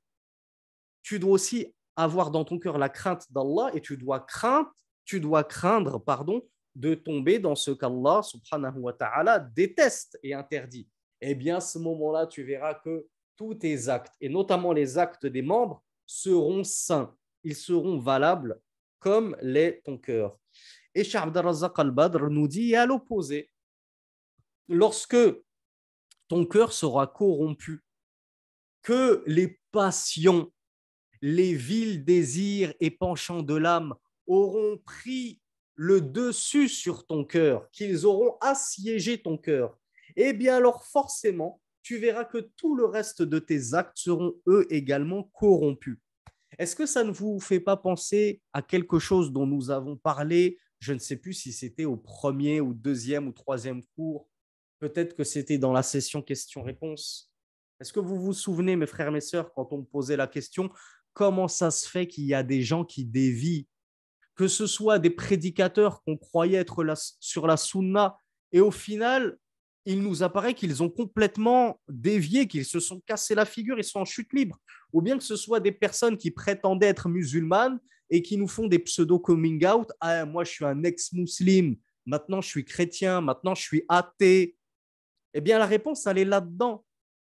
Tu dois aussi avoir dans ton cœur la crainte d'Allah et tu dois craindre, tu dois craindre pardon, de tomber dans ce qu'Allah subhanahu wa ta'ala déteste et interdit. Eh bien, à ce moment-là, tu verras que tous tes actes, et notamment les actes des membres, seront saints. Ils seront valables comme l'est ton cœur. Et Abdelrazak al-Badr nous dit à l'opposé, lorsque ton cœur sera corrompu, que les passions, les vils désirs et penchants de l'âme auront pris le dessus sur ton cœur, qu'ils auront assiégé ton cœur, eh bien alors forcément, tu verras que tout le reste de tes actes seront eux également corrompus. Est-ce que ça ne vous fait pas penser à quelque chose dont nous avons parlé? Je ne sais plus si c'était au premier ou deuxième ou troisième cours. Peut-être que c'était dans la session questions-réponses. Est-ce que vous vous souvenez, mes frères et mes sœurs, quand on me posait la question, comment ça se fait qu'il y a des gens qui dévient Que ce soit des prédicateurs qu'on croyait être sur la sunna, et au final, il nous apparaît qu'ils ont complètement dévié, qu'ils se sont cassés la figure, ils sont en chute libre. Ou bien que ce soit des personnes qui prétendaient être musulmanes et qui nous font des pseudo-coming out. Ah, moi, je suis un ex-musulman, maintenant je suis chrétien, maintenant je suis athée. Eh bien, la réponse, elle est là-dedans.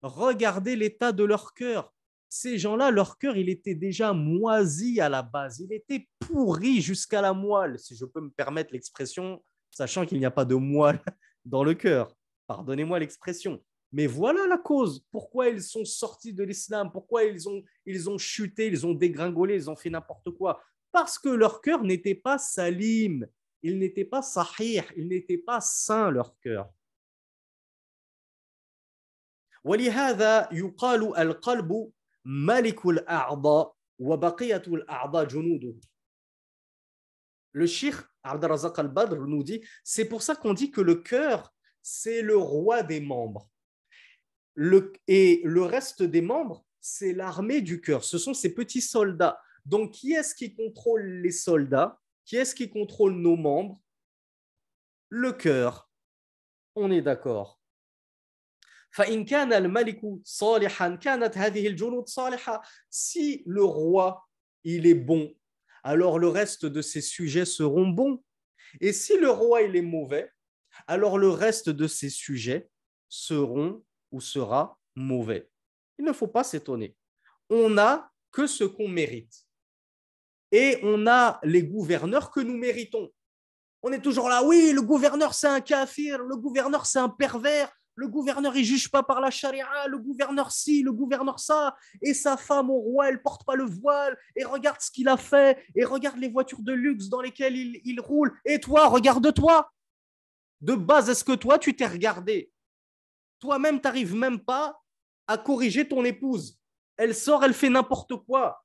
Regardez l'état de leur cœur Ces gens-là, leur cœur, il était déjà moisi à la base. Il était pourri jusqu'à la moelle, si je peux me permettre l'expression, sachant qu'il n'y a pas de moelle [laughs] dans le cœur. Pardonnez-moi l'expression. Mais voilà la cause. Pourquoi ils sont sortis de l'islam Pourquoi ils ont, ils ont chuté, ils ont dégringolé, ils ont fait n'importe quoi Parce que leur cœur n'était pas salim, il n'était pas sahih, il n'était pas sain leur cœur. ولهذا يقال القلب Malikul A'da wa Baqiyatul A'da Junudu. Le shir Abdarazak al-Badr nous dit c'est pour ça qu'on dit que le cœur, c'est le roi des membres. Le, et le reste des membres, c'est l'armée du cœur. Ce sont ces petits soldats. Donc, qui est-ce qui contrôle les soldats? Qui est-ce qui contrôle nos membres? Le cœur. On est d'accord. Si le roi, il est bon, alors le reste de ses sujets seront bons. Et si le roi, il est mauvais, alors le reste de ses sujets seront ou sera mauvais. Il ne faut pas s'étonner. On n'a que ce qu'on mérite. Et on a les gouverneurs que nous méritons. On est toujours là, oui, le gouverneur c'est un kafir, le gouverneur c'est un pervers, le gouverneur il juge pas par la charia, le gouverneur si, le gouverneur ça, et sa femme au roi elle porte pas le voile, et regarde ce qu'il a fait, et regarde les voitures de luxe dans lesquelles il, il roule, et toi, regarde-toi. De base, est-ce que toi tu t'es regardé? Toi-même, tu n'arrives même pas à corriger ton épouse. Elle sort, elle fait n'importe quoi.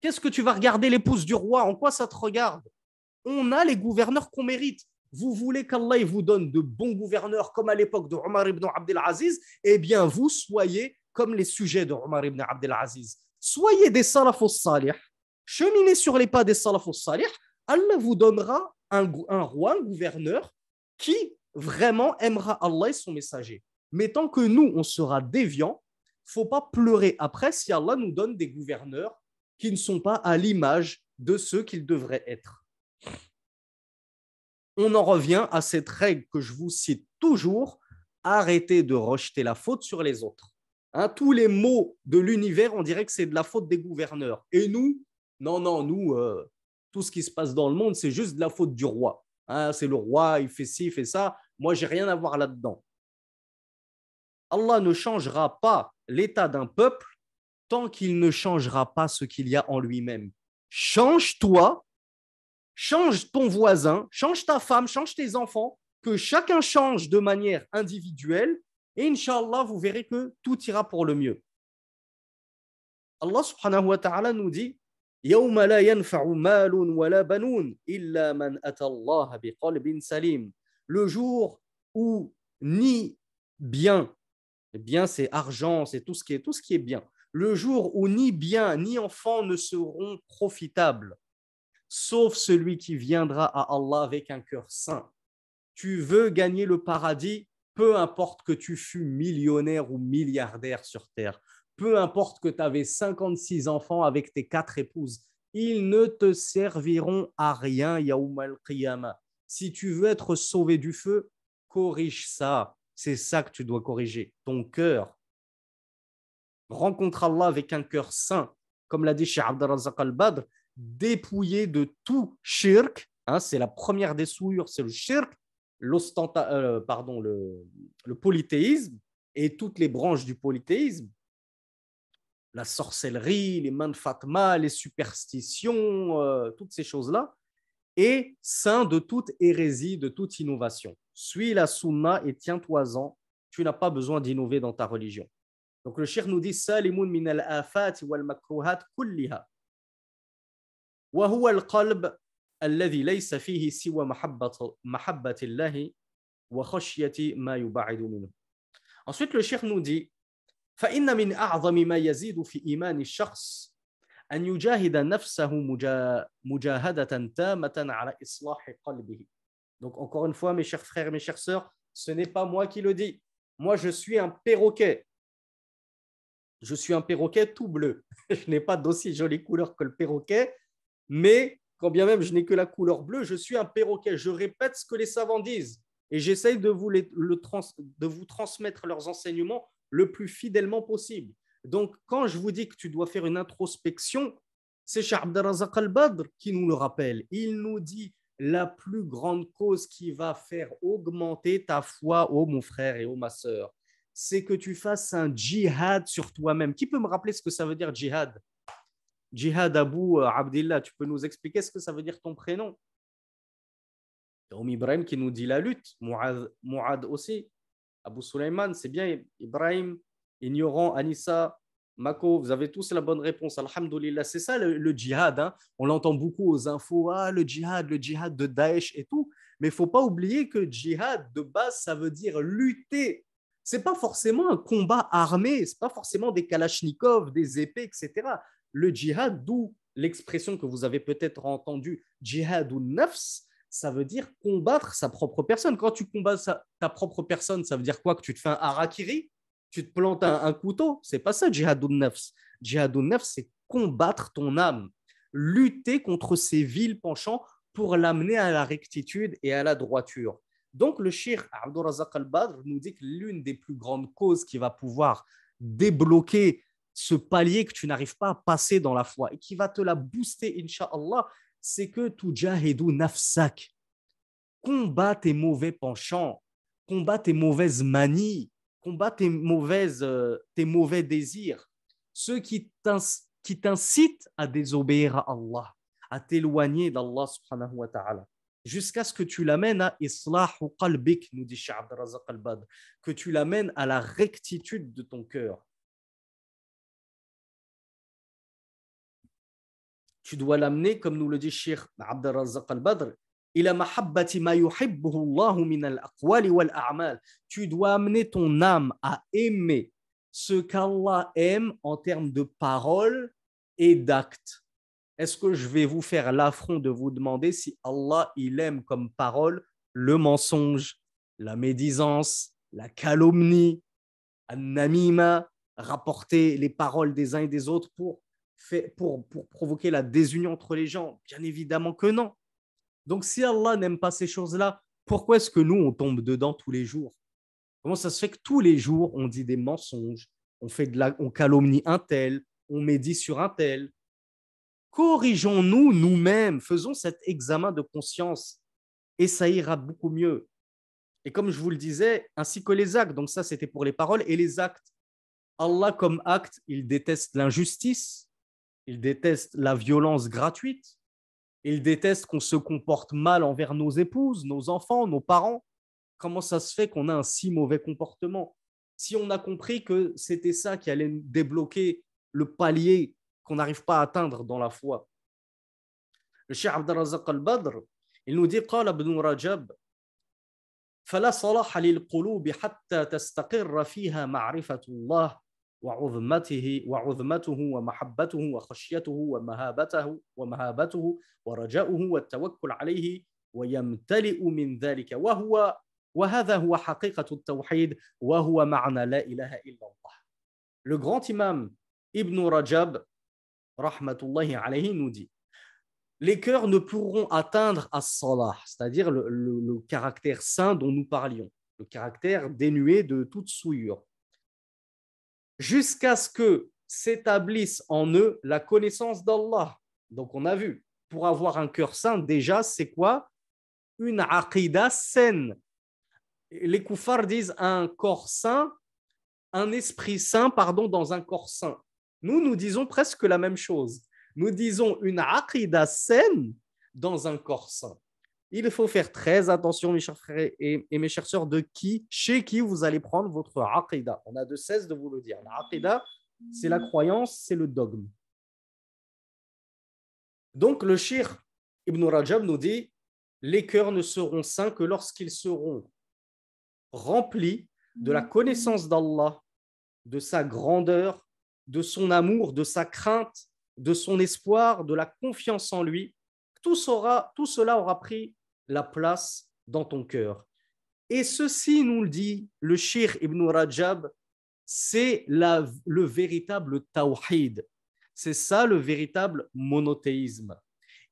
Qu'est-ce que tu vas regarder l'épouse du roi? En quoi ça te regarde? On a les gouverneurs qu'on mérite. Vous voulez qu'Allah vous donne de bons gouverneurs comme à l'époque de Omar ibn Abdelaziz Eh bien, vous soyez comme les sujets de Omar ibn Abdelaziz. Soyez des salafos salih. Cheminez sur les pas des salafos salih. Allah vous donnera un, un roi, un gouverneur qui vraiment aimera Allah et son messager. Mais tant que nous, on sera déviants, faut pas pleurer après si Allah nous donne des gouverneurs qui ne sont pas à l'image de ceux qu'ils devraient être. On en revient à cette règle que je vous cite toujours, arrêtez de rejeter la faute sur les autres. Hein, tous les maux de l'univers, on dirait que c'est de la faute des gouverneurs. Et nous, non, non, nous, euh, tout ce qui se passe dans le monde, c'est juste de la faute du roi. Hein, c'est le roi, il fait ci, il fait ça. Moi, j'ai rien à voir là-dedans. Allah ne changera pas l'état d'un peuple tant qu'il ne changera pas ce qu'il y a en lui-même. Change-toi, change ton voisin, change ta femme, change tes enfants, que chacun change de manière individuelle, et Inch'Allah, vous verrez que tout ira pour le mieux. Allah subhanahu wa ta'ala nous dit le jour où ni bien bien, c'est argent, c'est tout ce tout ce qui est bien. Le jour où ni bien ni enfant ne seront profitables, sauf celui qui viendra à Allah avec un cœur saint. Tu veux gagner le paradis, peu importe que tu fus millionnaire ou milliardaire sur terre, peu importe que tu avais 56 enfants avec tes quatre épouses, ils ne te serviront à rien, Yaoum al-Qiyamah. Si tu veux être sauvé du feu, corrige ça. C'est ça que tu dois corriger, ton cœur. Rencontre Allah avec un cœur saint, comme l'a dit Cheikh al-Badr, dépouillé de tout shirk. Hein, c'est la première des souillures, c'est le shirk, euh, pardon, le, polythéisme et toutes les branches du polythéisme la sorcellerie, les mains de Fatma, les superstitions, euh, toutes ces choses-là, et saint de toute hérésie, de toute innovation suis la sunna et tiens-toi-en. Tu n'as pas besoin d'innover dans ta religion. Donc le cheikh nous dit salimun min al-afat wal makruhat kulliha. Wa huwa al-qalb alladhi laysa fihi siwa mahabbati Allah wa khashyati ma yub'idu minhu. Ensuite le cheikh nous dit فإن من أعظم ما يزيد في إيمان الشخص أن يجاهد نفسه مجاهدة تامة على إصلاح قلبه donc, encore une fois, mes chers frères et mes chères sœurs, ce n'est pas moi qui le dis. Moi, je suis un perroquet. Je suis un perroquet tout bleu. [laughs] je n'ai pas d'aussi jolie couleur que le perroquet, mais quand bien même je n'ai que la couleur bleue, je suis un perroquet. Je répète ce que les savants disent et j'essaye de, vous vous transmettre leurs enseignements le plus fidèlement possible. Donc, quand je vous dis que tu dois faire une introspection, c'est Abdelrazak al-Badr qui nous le rappelle. Il nous dit la plus grande cause qui va faire augmenter ta foi, ô mon frère et ô ma sœur, c'est que tu fasses un djihad sur toi-même. Qui peut me rappeler ce que ça veut dire djihad? Djihad Abu euh, Abdillah, tu peux nous expliquer ce que ça veut dire ton prénom? Om Ibrahim qui nous dit la lutte, Muad aussi, Abu Sulaiman, c'est bien Ibrahim, ignorant, Anissa, Mako, vous avez tous la bonne réponse. Alhamdulillah, c'est ça le, djihad. Hein. On l'entend beaucoup aux infos, ah, le djihad, le djihad de Daesh et tout. Mais il faut pas oublier que djihad, de base, ça veut dire lutter. C'est pas forcément un combat armé, c'est pas forcément des kalachnikovs, des épées, etc. Le djihad, d'où l'expression que vous avez peut-être entendue, djihad ou nafs, ça veut dire combattre sa propre personne. Quand tu combats ta propre personne, ça veut dire quoi? Que tu te fais un harakiri? Tu te plantes un, couteau? C'est pas ça, djihad ou nafs. Djihad ou nafs, c'est combattre ton âme, lutter contre ses vils penchants pour l'amener à la rectitude et à la droiture. Donc, le shir Abdurazak al-Badr nous dit que l'une des plus grandes causes qui va pouvoir débloquer ce palier que tu n'arrives pas à passer dans la foi et qui va te la booster, inshallah, c'est que tu jahidou nafsak. Combat tes mauvais penchants, combat tes mauvaises manies, combat tes, mauvaises, euh, tes mauvais désirs, ceux qui t'incitent à désobéir à Allah, à t'éloigner d'Allah subhanahu wa ta'ala jusqu'à ce que tu l'amènes à islahu qalbik, nous dit Shah al-Bad, que tu l'amènes à la rectitude de ton cœur. Tu dois l'amener, comme nous le dit Sheikh Abdelrazak al-Badr, tu dois amener ton âme à aimer ce qu'Allah aime en termes de paroles et d'actes. Est-ce que je vais vous faire l'affront de vous demander si Allah il aime comme parole le mensonge, la médisance, la calomnie, an-namima, rapporter les paroles des uns et des autres pour fait pour, pour provoquer la désunion entre les gens? Bien évidemment que non. Donc si Allah n'aime pas ces choses-là, pourquoi est-ce que nous, on tombe dedans tous les jours? Comment ça se fait que tous les jours, on dit des mensonges, on, fait de la, on calomnie un tel, on médit sur un tel? Corrigeons-nous nous-mêmes, faisons cet examen de conscience et ça ira beaucoup mieux. Et comme je vous le disais, ainsi que les actes, donc ça c'était pour les paroles et les actes. Allah comme acte, il déteste l'injustice, il déteste la violence gratuite. Il déteste qu'on se comporte mal envers nos épouses, nos enfants, nos parents. Comment ça se fait qu'on a un si mauvais comportement Si on a compris que c'était ça qui allait débloquer le palier qu'on n'arrive pas à atteindre dans la foi. Le Cheikh Abdelrazak al-Badr, il nous dit قال ابن رجب فلا صلاح للقلوب حتى تستقر فيها معرفة الله وعظمته وعظمته ومحبته وخشيته ومهابته ومهابته ورجاؤه والتوكل عليه ويمتلئ من ذلك وهو وهذا هو حقيقة التوحيد وهو معنى لا إله إلا الله Le grand imam Ibn Rajab rahmatullahi alayhi nous dit les cœurs ne pourront atteindre as-salah, c'est-à-dire le, le, le caractère saint dont nous parlions, le caractère dénué de toute souillure jusqu'à ce que s'établisse en eux la connaissance d'Allah. Donc on a vu, pour avoir un cœur saint, déjà, c'est quoi? Une aqidah saine. Les koufars disent un corps saint, un esprit saint, pardon, dans un corps saint. Nous, nous disons presque la même chose. Nous disons une aqidah saine dans un corps saint il faut faire très attention, mes chers frères et, mes chères de qui, chez qui vous allez prendre votre aqidah. On a de cesse de vous le dire. La aqidah, c'est la croyance, c'est le dogme. Donc, le shir Ibn Rajab nous dit les cœurs ne seront saints que lorsqu'ils seront remplis de la connaissance d'Allah, de sa grandeur, de son amour, de sa crainte, de son espoir, de la confiance en lui. Tout cela aura pris la place dans ton cœur. Et ceci nous le dit le Shir Ibn Rajab, c'est le véritable tawhid. C'est ça le véritable monothéisme.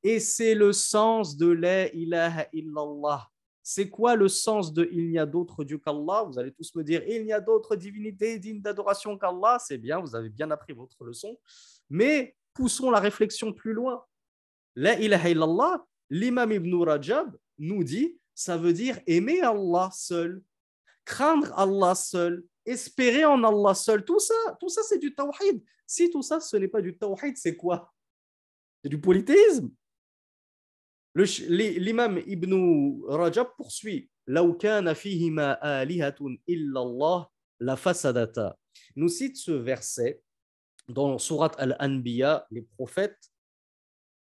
Et c'est le sens de la ilaha illallah. C'est quoi le sens de il n'y a d'autre Dieu qu'Allah? Vous allez tous me dire il n'y a d'autre divinité digne d'adoration qu'Allah. C'est bien, vous avez bien appris votre leçon. Mais poussons la réflexion plus loin. La ilaha illallah, l'imam Ibn Rajab, nous dit, ça veut dire aimer Allah seul, craindre Allah seul, espérer en Allah seul. Tout ça, tout ça c'est du tawhid. Si tout ça, ce n'est pas du tawhid, c'est quoi? C'est du polythéisme. L'imam Ibn Rajab poursuit. Nous cite ce verset dans Surat Al-Anbiya, les prophètes,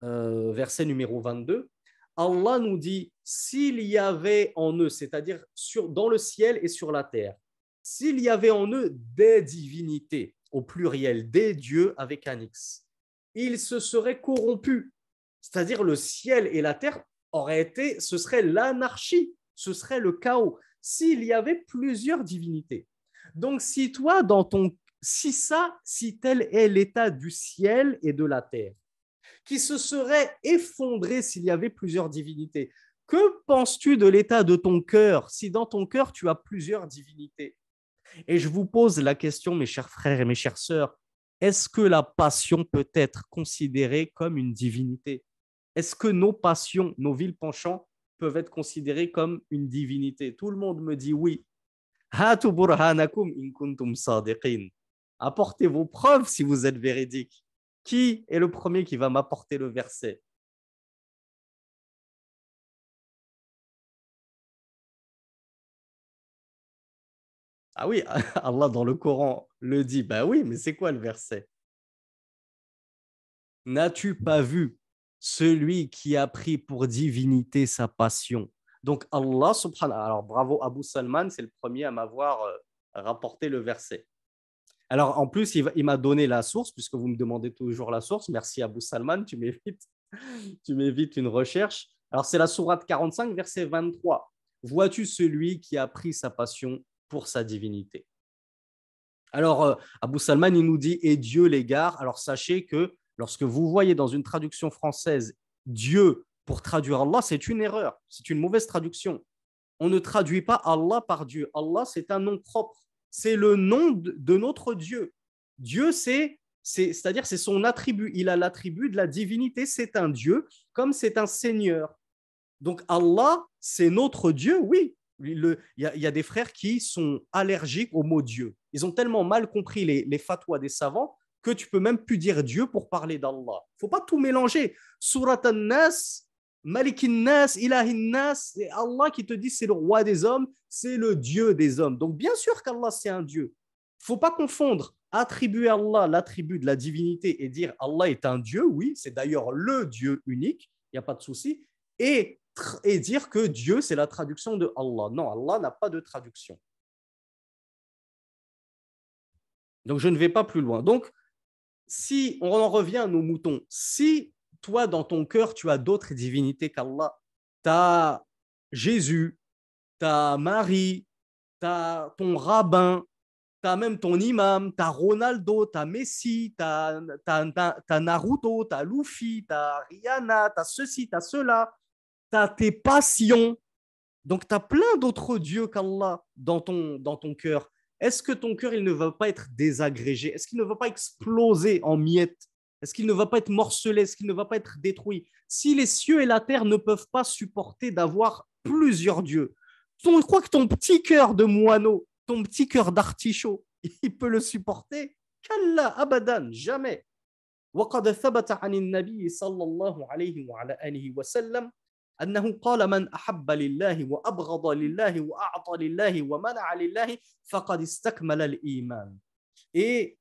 euh, verset numéro 22. Allah nous dit s'il y avait en eux, c'est-à-dire dans le ciel et sur la terre, s'il y avait en eux des divinités, au pluriel, des dieux avec un X, ils se seraient corrompus. C'est-à-dire le ciel et la terre auraient été, ce serait l'anarchie, ce serait le chaos, s'il y avait plusieurs divinités. Donc si toi, dans ton, si ça, si tel est l'état du ciel et de la terre, qui se serait effondré s'il y avait plusieurs divinités, que penses-tu de l'état de ton cœur si dans ton cœur tu as plusieurs divinités? Et je vous pose la question, mes chers frères et mes chères sœurs, est-ce que la passion peut être considérée comme une divinité? Est-ce que nos passions, nos villes penchants peuvent être considérées comme une divinité? Tout le monde me dit oui. Apportez vos preuves si vous êtes véridique. Qui est le premier qui va m'apporter le verset? Ah oui, [laughs] Allah dans le Coran le dit. Ben oui, mais c'est quoi le verset? N'as-tu pas vu celui qui a pris pour divinité sa passion? Donc Allah subhanahu Alors bravo Abu Salman, c'est le premier à m'avoir euh, rapporté le verset. Alors en plus, il m'a donné la source, puisque vous me demandez toujours la source. Merci Abu Salman, tu m'évites, [laughs] tu m'évites une recherche. Alors c'est la sourate 45, verset 23. Vois-tu celui qui a pris sa passion pour sa divinité? Alors, euh, Abou Salman, il nous dit Et Dieu l'égare. Alors, sachez que lorsque vous voyez dans une traduction française Dieu pour traduire Allah, c'est une erreur, c'est une mauvaise traduction. On ne traduit pas Allah par Dieu. Allah, c'est un nom propre. C'est le nom de notre Dieu. Dieu, c'est c'est-à-dire c'est son attribut. Il a l'attribut de la divinité. C'est un Dieu, comme c'est un Seigneur. Donc Allah, c'est notre Dieu, oui, il y, a, des frères qui sont allergiques au mot Dieu. Ils ont tellement mal compris les, les fatwas des savants que tu peux même plus dire Dieu pour parler d'Allah. Il faut pas tout mélanger. Surat an-Nas, Malik nas Ilahin nas, c'est Allah qui te dit c'est le roi des hommes, c'est le Dieu des hommes. Donc bien sûr qu'Allah c'est un Dieu. Il faut pas confondre attribuer à Allah l'attribut de la divinité et dire Allah est un Dieu, oui, c'est d'ailleurs le Dieu unique, il n'y a pas de souci, et et dire que Dieu, c'est la traduction de Allah. Non, Allah n'a pas de traduction. Donc, je ne vais pas plus loin. Donc, si on en revient à nos moutons, si toi, dans ton cœur, tu as d'autres divinités qu'Allah, tu as Jésus, tu as Marie, tu ton rabbin, tu as même ton imam, tu as Ronaldo, tu as Messi, tu as, Naruto, tu as Luffy, tu as Rihanna, tu as ceci, tu as cela, tu as tes passions. Donc, tu as plein d'autres dieux qu'Allah dans ton, dans cœur. Est-ce que ton cœur, il ne va pas être désagrégé? Est-ce qu'il ne va pas exploser en miettes? Est-ce qu'il ne va pas être morcelé Est-ce qu'il ne va pas être détruit Si les cieux et la terre ne peuvent pas supporter d'avoir plusieurs dieux, tu crois que ton petit cœur de moineau, ton petit cœur d'artichaut, [laughs] il peut le supporter Qu'Allah, abadan, jamais. وقد ثبت عن النبي صلى الله عليه وعلى آله وسلم أنه قال من أحب لله وأبغض لله وأعطى لله ومنع لله فقد استكمل الإيمان Et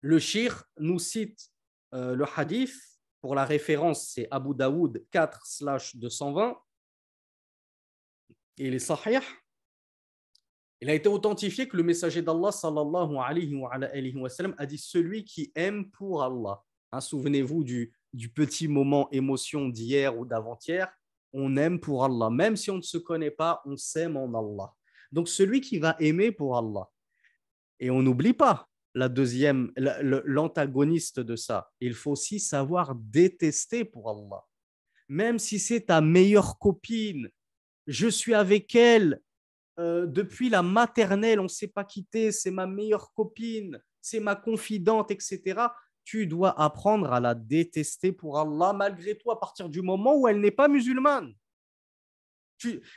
le shir nous cite euh, le hadith, pour la référence c'est Abu Daoud 4/220, et il est sahih. Il a été authentifié que le messager d'Allah sallallahu alayhi wa, alayhi wa sallam, a dit celui qui aime pour Allah. Hein, Souvenez-vous du, du petit moment émotion d'hier ou d'avant-hier, on aime pour Allah. Même si on ne se connaît pas, on s'aime en Allah. Donc celui qui va aimer pour Allah. Et on n'oublie pas la deuxième, l'antagoniste de ça. Il faut aussi savoir détester pour Allah. Même si c'est ta meilleure copine, je suis avec elle euh, depuis la maternelle, on ne s'est pas quitté, c'est ma meilleure copine, c'est ma confidente, etc tu dois apprendre à la détester pour Allah malgré toi à partir du moment où elle n'est pas musulmane.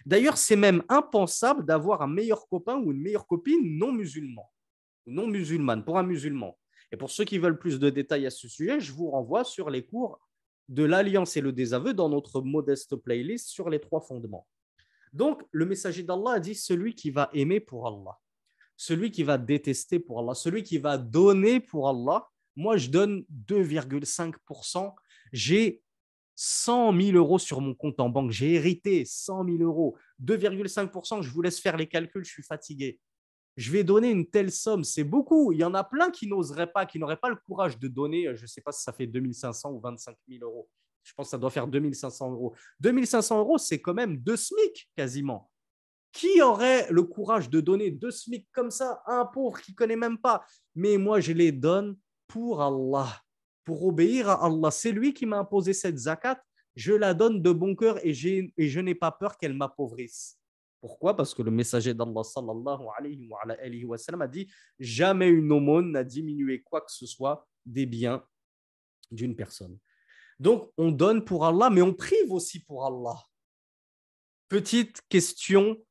D'ailleurs, c'est même impensable d'avoir un meilleur copain ou une meilleure copine non musulman, non musulmane, pour un musulman. Et pour ceux qui veulent plus de détails à ce sujet, je vous renvoie sur les cours de l'alliance et le désaveu dans notre modeste playlist sur les trois fondements. Donc, le messager d'Allah a dit celui qui va aimer pour Allah, celui qui va détester pour Allah, celui qui va donner pour Allah, moi, je donne 2,5%. J'ai 100 000 euros sur mon compte en banque. J'ai hérité 100 000 euros. 2,5%, je vous laisse faire les calculs, je suis fatigué. Je vais donner une telle somme. C'est beaucoup. Il y en a plein qui n'oseraient pas, qui n'auraient pas le courage de donner, je ne sais pas si ça fait 2500 ou 25 000 euros. Je pense que ça doit faire 2500 euros. 2500 euros, c'est quand même deux SMIC quasiment. Qui aurait le courage de donner deux SMIC comme ça à un pauvre qui ne connaît même pas? Mais moi, je les donne pour Allah, pour obéir à Allah. C'est lui qui m'a imposé cette zakat. Je la donne de bon cœur et je n'ai pas peur qu'elle m'appauvrisse. Pourquoi? Parce que le messager d'Allah sallallahu alayhi wa, a dit jamais une aumône n'a diminué quoi que ce soit des biens d'une personne. Donc on donne pour Allah, mais on prive aussi pour Allah. Petite question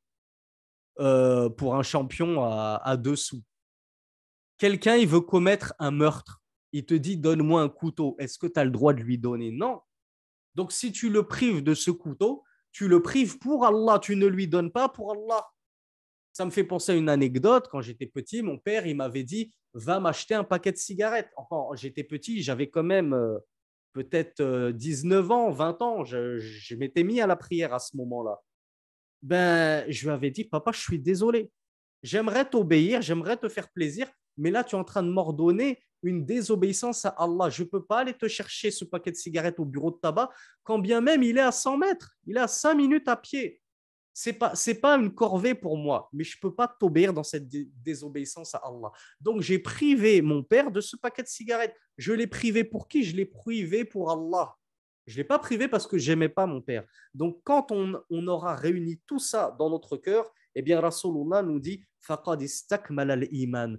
euh, pour un champion à, à deux sous. Quelqu'un, il veut commettre un meurtre. Il te dit donne-moi un couteau. Est-ce que tu as le droit de lui donner? Non. Donc si tu le prives de ce couteau, tu le prives pour Allah, tu ne lui donnes pas pour Allah. Ça me fait penser à une anecdote. Quand j'étais petit, mon père, il m'avait dit Va m'acheter un paquet de cigarettes. Enfin, j'étais petit, j'avais quand même euh, peut-être 19 euh, ans, 20 ans. Je, m'étais mis à la prière à ce moment-là. Ben, je lui avais dit Papa, je suis désolé. J'aimerais t'obéir, j'aimerais te faire plaisir, mais là, tu es en train de m'ordonner une désobéissance à Allah. Je ne peux pas aller te chercher ce paquet de cigarettes au bureau de tabac, quand bien même il est à 100 mètres, il est à 5 minutes à pied. Ce n'est pas, pas une corvée pour moi, mais je ne peux pas t'obéir dans cette désobéissance à Allah. Donc j'ai privé mon père de ce paquet de cigarettes. Je l'ai privé pour qui? Je l'ai privé pour Allah. Je ne l'ai pas privé parce que j'aimais pas mon père. Donc quand on, on, aura réuni tout ça dans notre cœur, eh bien Rasulullah nous dit « Faqad istakmal al-iman »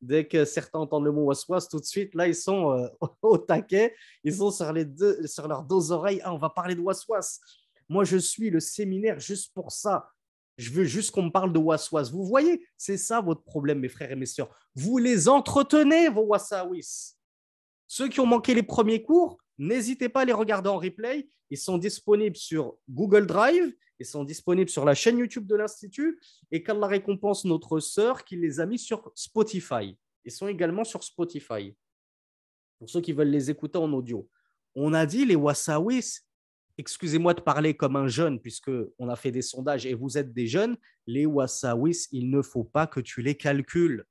Dès que certains entendent le mot waswas, tout de suite, là, ils sont euh, [laughs] au taquet. Ils sont sur, leurs deux oreilles. Ah, on va parler de waswas. Moi, je suis le séminaire juste pour ça. Je veux juste qu'on me parle de waswas. Vous voyez, c'est ça votre problème, mes frères et mes sœurs. Vous les entretenez, vos wasawis. Ceux qui ont manqué les premiers cours, n'hésitez pas à les regarder en replay. Ils sont disponibles sur Google Drive ils sont disponibles sur la chaîne YouTube de l'Institut et qu'Allah récompense notre sœur qui les a mis sur Spotify. Ils sont également sur Spotify. Pour ceux qui veulent les écouter en audio. On a dit les Wasawis, excusez-moi de parler comme un jeune puisque on a fait des sondages et vous êtes des jeunes, les Wasawis, il ne faut pas que tu les calcules.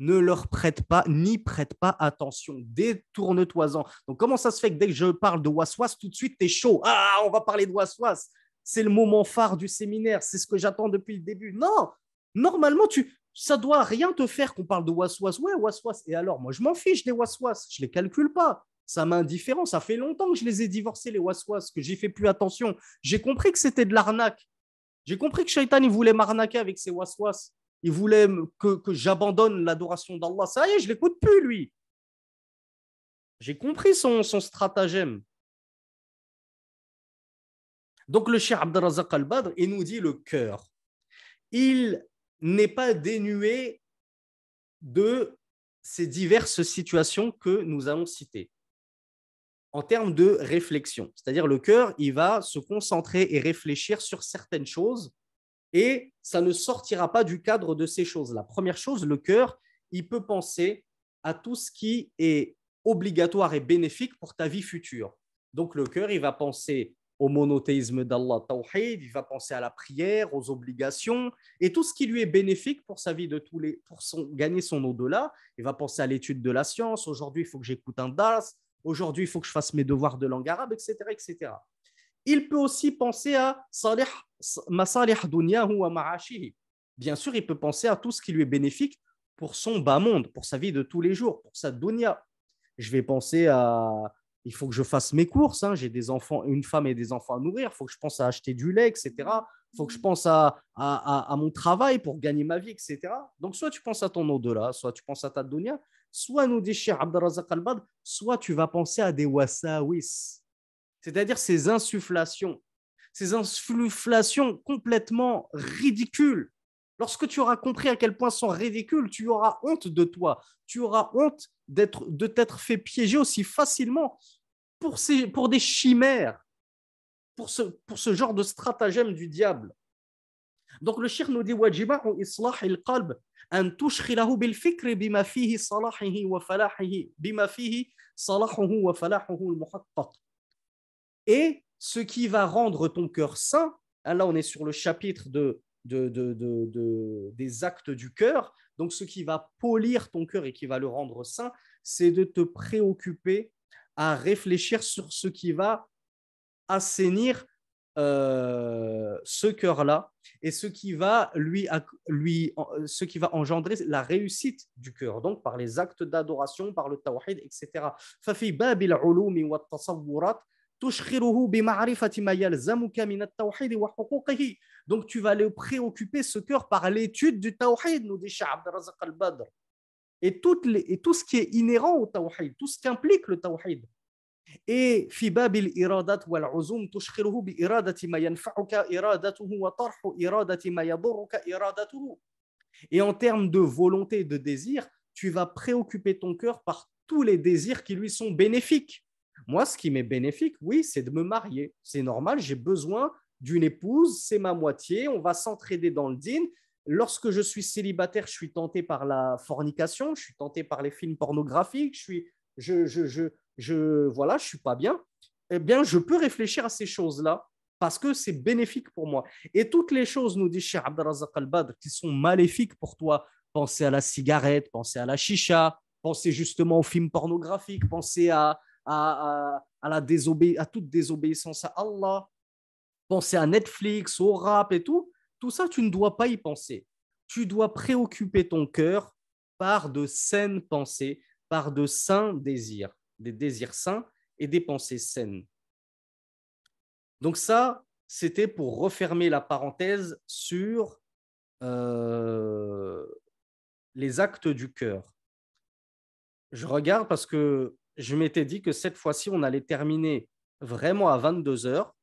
Ne leur prête pas, ni prête pas attention. Détourne-toi-en. Donc, comment ça se fait que dès que je parle de Waswas, tout de suite, tu es chaud? Ah, on va parler de Waswas c'est le moment phare du séminaire, c'est ce que j'attends depuis le début. Non, normalement, tu, ça doit rien te faire qu'on parle de waswas. Ouais, waswas. Et alors, moi, je m'en fiche des waswas, je les calcule pas. Ça m'indifférent. Ça fait longtemps que je les ai divorcés, les waswas, que j'y fais plus attention. J'ai compris que c'était de l'arnaque. J'ai compris que Shaitan, il voulait m'arnaquer avec ses waswas. Il voulait que, j'abandonne l'adoration d'Allah. Ça y est, je l'écoute plus, lui. J'ai compris son stratagème. Donc le Cheikh Abdelrazak al-Badr, il nous dit le cœur. Il n'est pas dénué de ces diverses situations que nous allons citer en termes de réflexion. C'est-à-dire le cœur, il va se concentrer et réfléchir sur certaines choses et ça ne sortira pas du cadre de ces choses. La première chose, le cœur, il peut penser à tout ce qui est obligatoire et bénéfique pour ta vie future. Donc le cœur, il va penser au monothéisme d'Allah, tawhid, il va penser à la prière, aux obligations et tout ce qui lui est bénéfique pour sa vie de tous les pour son, gagner son au-delà. Il va penser à l'étude de la science. Aujourd'hui, il faut que j'écoute un das. Aujourd'hui, il faut que je fasse mes devoirs de langue arabe, etc., etc. Il peut aussi penser à salih, masalih dunyahu wa ma'ashihi. Bien sûr, il peut penser à tout ce qui lui est bénéfique pour son bas monde, pour sa vie de tous les jours, pour sa dunya. Je vais penser à il faut que je fasse mes courses. Hein. J'ai des enfants, une femme et des enfants à nourrir. Il faut que je pense à acheter du lait, etc. Il faut que je pense à, à, mon travail pour gagner ma vie, etc. Donc, soit tu penses à ton au-delà, soit tu penses à ta dunya, soit nous dit Cheikh Abdelrazak al soit tu vas penser à des wasawis, c'est-à-dire ces insufflations, ces insufflations complètement ridicules Lorsque tu auras compris à quel point sont ridicules, tu auras honte de toi. Tu auras honte de t'être fait piéger aussi facilement pour, des chimères, pour ce, genre de stratagème du diable. Donc le shir nous dit islah bil salahihi wa fihi wa. Et ce qui va rendre ton cœur sain, là on est sur le chapitre de de, des actes du cœur. Donc, ce qui va polir ton cœur et qui va le rendre sain, c'est de te préoccuper à réfléchir sur ce qui va assainir euh, ce cœur-là et ce qui va lui, lui ce qui va engendrer la réussite du cœur donc par les actes d'adoration par le tawhid etc donc tu vas le préoccuper ce cœur par l'étude du tawhid, nous dit al-Badr. Et, toutes les, et tout ce qui est inhérent au tawhid, tout ce qui implique le tawhid. Et. Et en termes de volonté et de désir, tu vas préoccuper ton cœur par tous les désirs qui lui sont bénéfiques. Moi, ce qui m'est bénéfique, oui, c'est de me marier. C'est normal, j'ai besoin d'une épouse, c'est ma moitié, on va s'entraider dans le din. Lorsque je suis célibataire, je suis tenté par la fornication, je suis tenté par les films pornographiques, je suis, je, je, je, je voilà, je suis pas bien. Eh bien, je peux réfléchir à ces choses-là parce que c'est bénéfique pour moi. Et toutes les choses, nous dit Cheikh Abdelrazak al-Badr, qui sont maléfiques pour toi, pensez à la cigarette, pensez à la chicha, pensez justement aux films pornographiques, pensez à, à, la toute désobéissance à Allah, penser à Netflix, au rap et tout, tout ça, tu ne dois pas y penser. Tu dois préoccuper ton cœur par de saines pensées, par de sains désirs, des désirs sains et des pensées saines. Donc ça, c'était pour refermer la parenthèse sur euh, les actes du cœur. Je regarde parce que je m'étais dit que cette fois-ci, on allait terminer vraiment à 22 heures,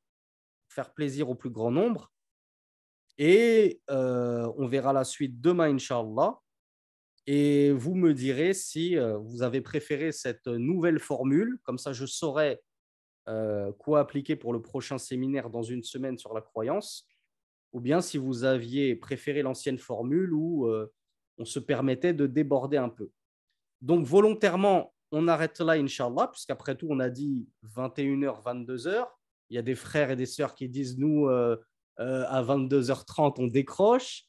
faire plaisir au plus grand nombre. Et euh, on verra la suite demain, Inch'Allah. Et vous me direz si euh, vous avez préféré cette nouvelle formule. Comme ça, je saurai euh, quoi appliquer pour le prochain séminaire dans une semaine sur la croyance. Ou bien si vous aviez préféré l'ancienne formule où on se permettait de déborder un peu. Donc, volontairement, on arrête là, Inch'Allah, puisqu'après tout, on a dit 21h, 22h. Il y a des frères et des sœurs qui disent, nous, euh, euh, à 22h30, on décroche.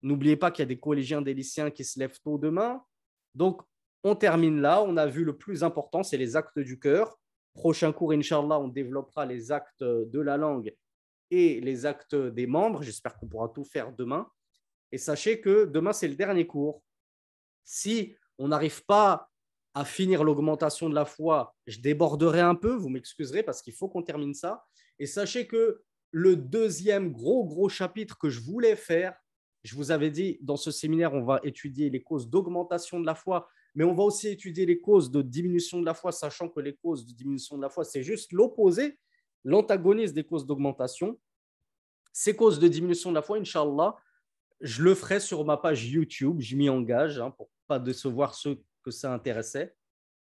N'oubliez pas qu'il y a des collégiens, des lycéens qui se lèvent tôt demain. Donc, on termine là. On a vu le plus important, c'est les actes du cœur. Prochain cours, Inch'Allah, on développera les actes de la langue et les actes des membres. J'espère qu'on pourra tout faire demain. Et sachez que demain, c'est le dernier cours. Si on n'arrive pas à finir l'augmentation de la foi, je déborderai un peu, vous m'excuserez parce qu'il faut qu'on termine ça. Et sachez que le deuxième gros, gros chapitre que je voulais faire, je vous avais dit, dans ce séminaire, on va étudier les causes d'augmentation de la foi, mais on va aussi étudier les causes de diminution de la foi, sachant que les causes de diminution de la foi, c'est juste l'opposé, l'antagoniste des causes d'augmentation. Ces causes de diminution de la foi, Inch'Allah, je le ferai sur ma page YouTube, je m'y engage hein, pour pas décevoir ceux ça intéressait.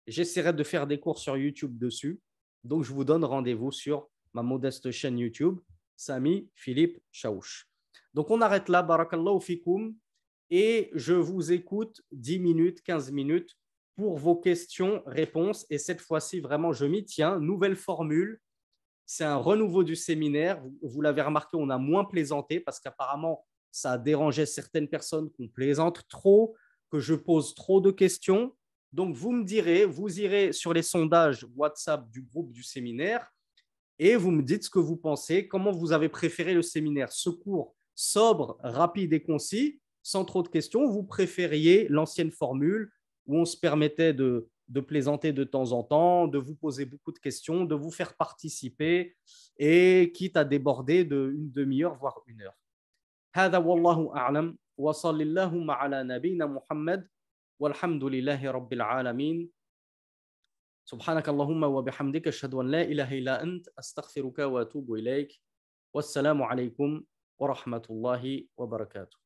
J'essaierai de faire des cours sur YouTube dessus. Donc, je vous donne rendez-vous sur ma modeste chaîne YouTube, Sami Philippe Chaouch. Donc, on arrête là. Barakallahu fikoum. Et je vous écoute 10 minutes, 15 minutes pour vos questions, réponses. Et cette fois-ci, vraiment, je m'y tiens. Nouvelle formule. C'est un renouveau du séminaire. Vous l'avez remarqué, on a moins plaisanté parce qu'apparemment, ça a dérangé certaines personnes qu'on plaisante trop, que je pose trop de questions. Donc, vous me direz, vous irez sur les sondages WhatsApp du groupe du séminaire et vous me dites ce que vous pensez, comment vous avez préféré le séminaire, ce cours sobre, rapide et concis, sans trop de questions, vous préfériez l'ancienne formule où on se permettait de, de plaisanter de temps en temps, de vous poser beaucoup de questions, de vous faire participer et quitte à déborder d'une demi-heure, voire une heure. وصل اللهم على نبينا محمد والحمد لله رب العالمين. سبحانك اللهم وبحمدك اشهد ان لا اله الا انت استغفرك واتوب اليك. والسلام عليكم ورحمه الله وبركاته.